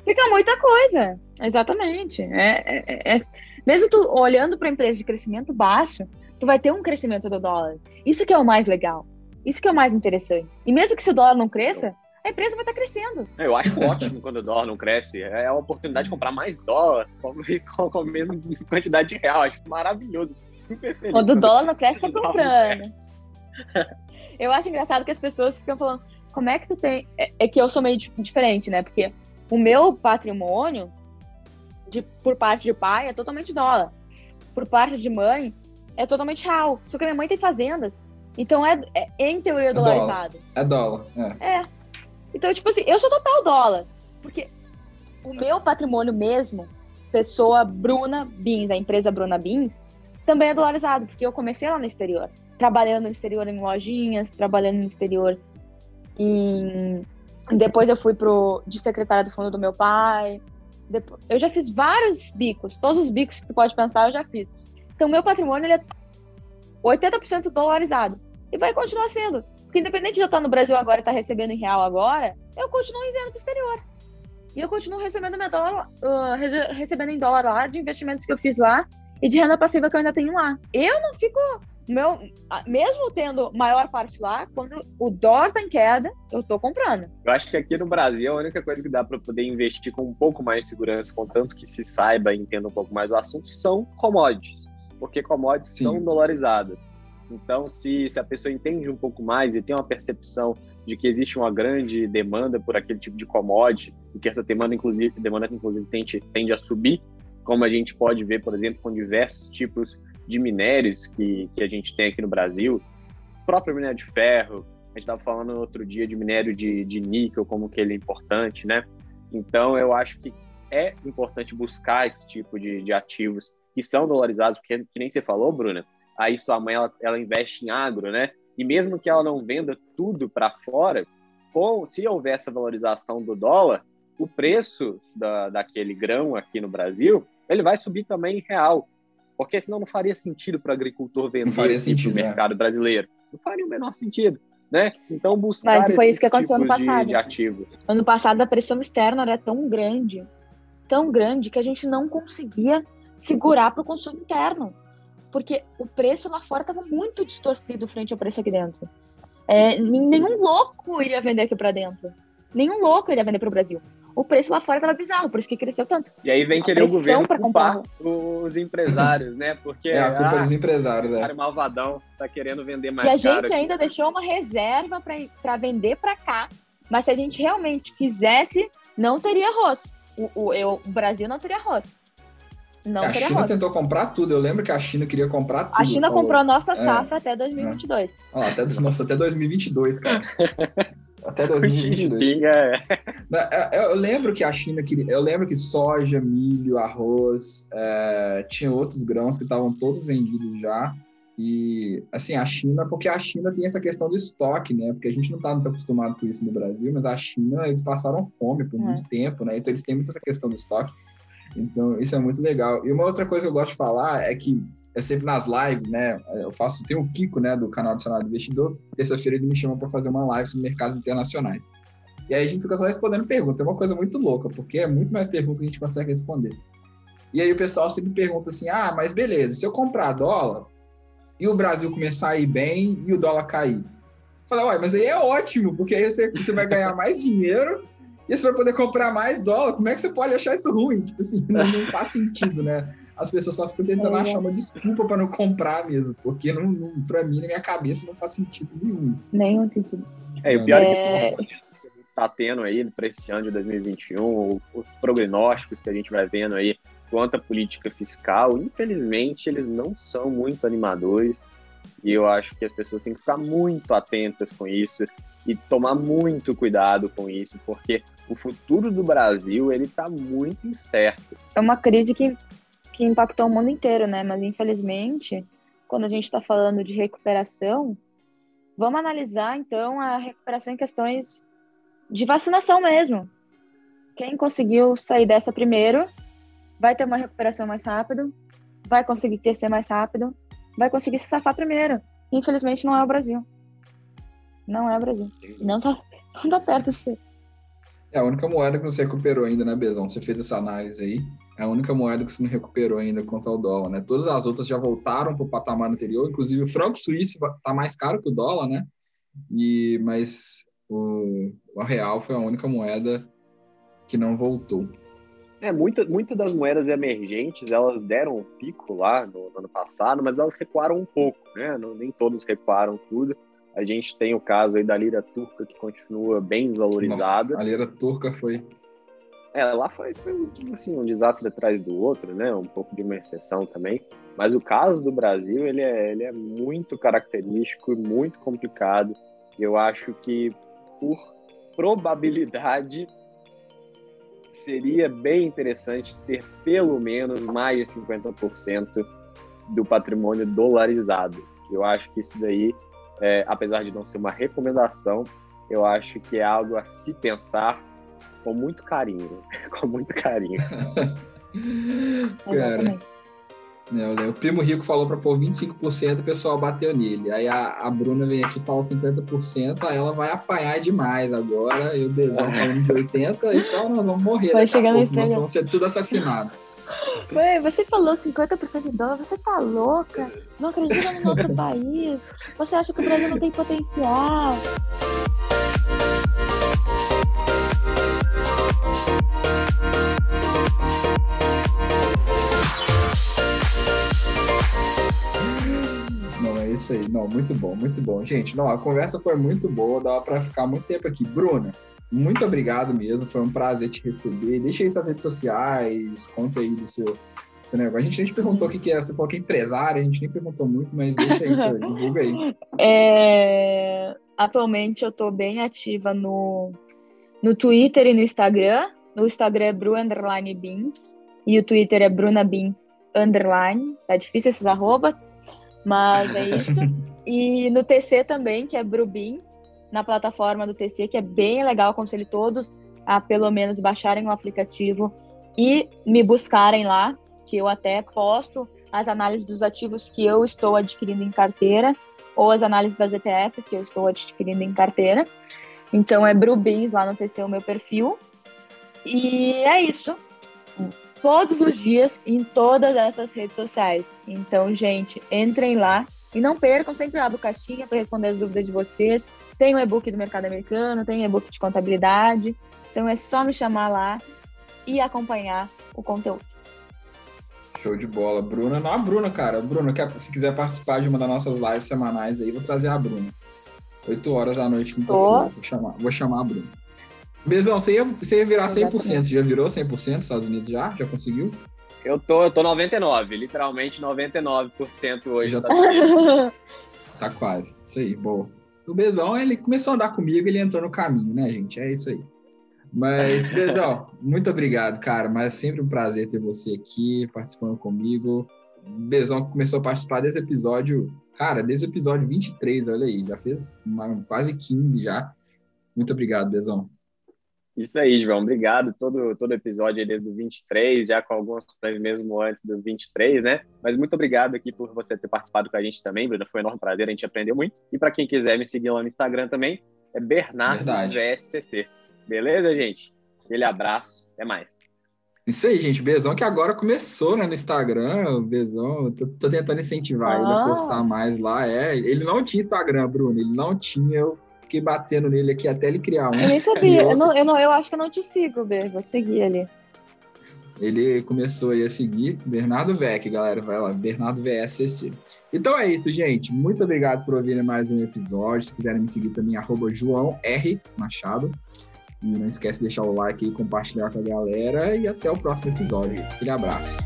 Fica muita coisa, exatamente. É, é, é... é. Mesmo tu olhando para empresa de crescimento baixo, tu vai ter um crescimento do dólar. Isso que é o mais legal. Isso que é o mais interessante. E mesmo que se o dólar não cresça, a empresa vai estar crescendo. Eu acho ótimo quando o dólar não cresce. É a oportunidade de comprar mais dólar com a mesma quantidade de real. Acho maravilhoso. Super feliz. Quando o dólar não cresce, tô comprando. Eu acho engraçado que as pessoas ficam falando, como é que tu tem. É, é que eu sou meio diferente, né? Porque o meu patrimônio, de, por parte de pai, é totalmente dólar. Por parte de mãe, é totalmente real. Só que a minha mãe tem fazendas. Então é, é em teoria dolarizado. É dólar. É. Dólar, é. é. Então, tipo assim, eu sou total dólar. Porque o meu patrimônio mesmo, pessoa Bruna Beans, a empresa Bruna Beans, também é dolarizado, porque eu comecei lá no exterior. Trabalhando no exterior em lojinhas, trabalhando no exterior em... Depois eu fui pro, de secretária do fundo do meu pai. Depois, eu já fiz vários bicos. Todos os bicos que tu pode pensar, eu já fiz. Então, meu patrimônio ele é 80% dolarizado. E vai continuar sendo. Porque independente de eu estar no Brasil agora e estar recebendo em real agora, eu continuo enviando para o exterior. E eu continuo recebendo meu dólar, uh, recebendo em dólar lá de investimentos que eu fiz lá e de renda passiva que eu ainda tenho lá. Eu não fico meu, mesmo tendo maior parte lá, quando o dólar tá em queda, eu tô comprando. Eu acho que aqui no Brasil a única coisa que dá para poder investir com um pouco mais de segurança, contanto que se saiba e entenda um pouco mais do assunto, são commodities, porque commodities Sim. são dolarizadas. Então, se, se a pessoa entende um pouco mais e tem uma percepção de que existe uma grande demanda por aquele tipo de commodity, e que essa demanda, inclusive, demanda inclusive tende, tende a subir, como a gente pode ver, por exemplo, com diversos tipos de minérios que, que a gente tem aqui no Brasil, o próprio minério de ferro, a gente estava falando outro dia de minério de, de níquel, como que ele é importante, né? Então, eu acho que é importante buscar esse tipo de, de ativos que são dolarizados, porque, que nem você falou, Bruna, aí sua mãe ela, ela investe em agro, né? E mesmo que ela não venda tudo para fora, com, se houver essa valorização do dólar, o preço da, daquele grão aqui no Brasil, ele vai subir também em real. Porque senão não faria sentido para o agricultor vender no né? mercado brasileiro. Não faria o menor sentido. Né? Então buscar Mas foi isso que aconteceu ano passado. De, de ativos. Ano passado a pressão externa era tão grande, tão grande que a gente não conseguia segurar para o consumo interno porque o preço lá fora estava muito distorcido frente ao preço aqui dentro. É, nenhum louco iria vender aqui para dentro. Nenhum louco iria vender para o Brasil. O preço lá fora estava bizarro, por isso que cresceu tanto. E aí vem querer o governo culpar os empresários, né? Porque é a culpa ah, dos empresários, é. O cara malvadão tá querendo vender mais E a gente ainda deixou uma reserva para vender para cá. Mas se a gente realmente quisesse, não teria arroz. O, o, eu, o Brasil não teria arroz. Não a China tentou comprar tudo. Eu lembro que a China queria comprar tudo. A China falou. comprou nossa é. safra é. até 2022. É. Olha até, nossa, até 2022, cara. Até 2022. É. é. Eu lembro que a China queria. Eu lembro que soja, milho, arroz, é, tinha outros grãos que estavam todos vendidos já. E, assim, a China, porque a China tem essa questão do estoque, né? Porque a gente não está muito acostumado com isso no Brasil, mas a China, eles passaram fome por é. muito tempo, né? Então, eles têm muito essa questão do estoque. Então, isso é muito legal. E uma outra coisa que eu gosto de falar é que é sempre nas lives, né? Eu faço, tem o Kiko, né, do canal Adicionado Investidor. Terça-feira ele me chama para fazer uma live sobre mercados internacionais. E aí a gente fica só respondendo perguntas. É uma coisa muito louca, porque é muito mais perguntas que a gente consegue responder. E aí o pessoal sempre pergunta assim: ah, mas beleza, se eu comprar dólar e o Brasil começar a ir bem e o dólar cair. Fala, ué, mas aí é ótimo, porque aí você, você vai ganhar mais dinheiro e você vai poder comprar mais dólar. Como é que você pode achar isso ruim? Tipo assim, não, não faz sentido, né? As pessoas só ficam tentando é. achar uma desculpa para não comprar mesmo, porque não, não, para mim, na minha cabeça, não faz sentido nenhum. Nenhum sentido. É, o pior é, é que está tendo aí para esse ano de 2021, os prognósticos que a gente vai vendo aí quanto à política fiscal, infelizmente, eles não são muito animadores. E eu acho que as pessoas têm que ficar muito atentas com isso e tomar muito cuidado com isso, porque o futuro do Brasil ele está muito incerto. É uma crise que que impactou o mundo inteiro, né? Mas infelizmente, quando a gente está falando de recuperação, vamos analisar então a recuperação em questões de vacinação mesmo. Quem conseguiu sair dessa primeiro vai ter uma recuperação mais rápido, vai conseguir crescer mais rápido, vai conseguir se safar primeiro. Infelizmente não é o Brasil. Não é o Brasil. Não tá, não tá perto de ser. É a única moeda que não se recuperou ainda, né, Bezão? Você fez essa análise aí. É a única moeda que se não recuperou ainda contra o dólar, né? Todas as outras já voltaram para o patamar anterior, inclusive o franco suíço está mais caro que o dólar, né? E, mas o, o real foi a única moeda que não voltou. É, muitas muita das moedas emergentes, elas deram um pico lá no, no ano passado, mas elas recuaram um pouco, né? Não, nem todas recuaram tudo. A gente tem o caso aí da lira turca que continua bem desvalorizada. Nossa, a lira turca foi. É, lá foi, foi assim, um desastre atrás do outro, né? Um pouco de uma exceção também. Mas o caso do Brasil, ele é, ele é muito característico e muito complicado. Eu acho que, por probabilidade, seria bem interessante ter pelo menos mais de 50% do patrimônio dolarizado. Eu acho que isso daí é, apesar de não ser uma recomendação, eu acho que é algo a se pensar com muito carinho, com muito carinho. Cara, né, o primo rico falou para pôr 25%, o pessoal bateu nele. Aí a, a Bruna vem aqui e fala 50%, aí ela vai apanhar demais agora. E o Bezão falando de 80%, então nós vamos morrer. Vai chegar pouco, nós vamos ser tudo assassinado. Ué, você falou 50% de dólar, você tá louca? Não acredita no nosso país? Você acha que o Brasil não tem potencial? Não, é isso aí. Não, muito bom, muito bom. Gente, não, a conversa foi muito boa, dá para ficar muito tempo aqui. Bruna, muito obrigado mesmo, foi um prazer te receber. Deixa aí suas redes sociais, conta aí do seu, seu negócio. A gente nem te perguntou o que, que é, você falou que é empresária, a gente nem perguntou muito, mas deixa aí, seu, divulga aí. É, atualmente eu estou bem ativa no, no Twitter e no Instagram. No Instagram é Bru Underline Beans e o Twitter é Bruna Beans Underline. Tá difícil esses arroba, mas é isso. e no TC também, que é Bru Beans na plataforma do TC, que é bem legal. Aconselho todos a pelo menos baixarem o aplicativo e me buscarem lá, que eu até posto as análises dos ativos que eu estou adquirindo em carteira ou as análises das ETFs que eu estou adquirindo em carteira. Então é Brubins lá no TC o meu perfil. E é isso. Todos os dias em todas essas redes sociais. Então, gente, entrem lá e não percam, sempre abro caixinha para responder as dúvidas de vocês. Tem o e-book do mercado americano, tem o e-book de contabilidade. Então é só me chamar lá e acompanhar o conteúdo. Show de bola. Bruna, não a Bruna, cara. Bruna, quer, se quiser participar de uma das nossas lives semanais aí, vou trazer a Bruna. 8 horas da noite, quinta-feira. Vou chamar, vou chamar a Bruna. Bezão, você ia, você ia virar 100%. Você já virou 100% nos Estados Unidos já? Já conseguiu? Eu tô, eu tô 99, literalmente 99% hoje. Já tá... tá quase. Isso aí, boa. O Bezão, ele começou a andar comigo, ele entrou no caminho, né, gente? É isso aí. Mas, Bezão, muito obrigado, cara. Mas é sempre um prazer ter você aqui participando comigo. Bezão começou a participar desse episódio, cara, desde o episódio 23, olha aí, já fez uma, quase 15 já. Muito obrigado, Bezão. Isso aí, João. Obrigado. Todo, todo episódio aí desde o 23, já com alguns mesmo antes do 23, né? Mas muito obrigado aqui por você ter participado com a gente também, Bruno. Foi um enorme prazer, a gente aprendeu muito. E para quem quiser me seguir lá no Instagram também, é Bernardo VSCC. Beleza, gente? Aquele abraço. Até mais. Isso aí, gente. Bezão que agora começou né, no Instagram. Bezão, tô, tô tentando incentivar ah. ele a postar mais lá. É, ele não tinha Instagram, Bruno. Ele não tinha. Eu fiquei batendo nele aqui até ele criar um. Eu nem sabia. eu, não, eu, não, eu acho que eu não te sigo, Ber. Vou seguir ele. Ele começou aí a seguir Bernardo Vec, galera. Vai lá, Bernardo VSCC. Então é isso, gente. Muito obrigado por ouvirem mais um episódio. Se quiserem me seguir também, arroba João R. Machado. E não esquece de deixar o like e compartilhar com a galera. E até o próximo episódio. Aquele abraço.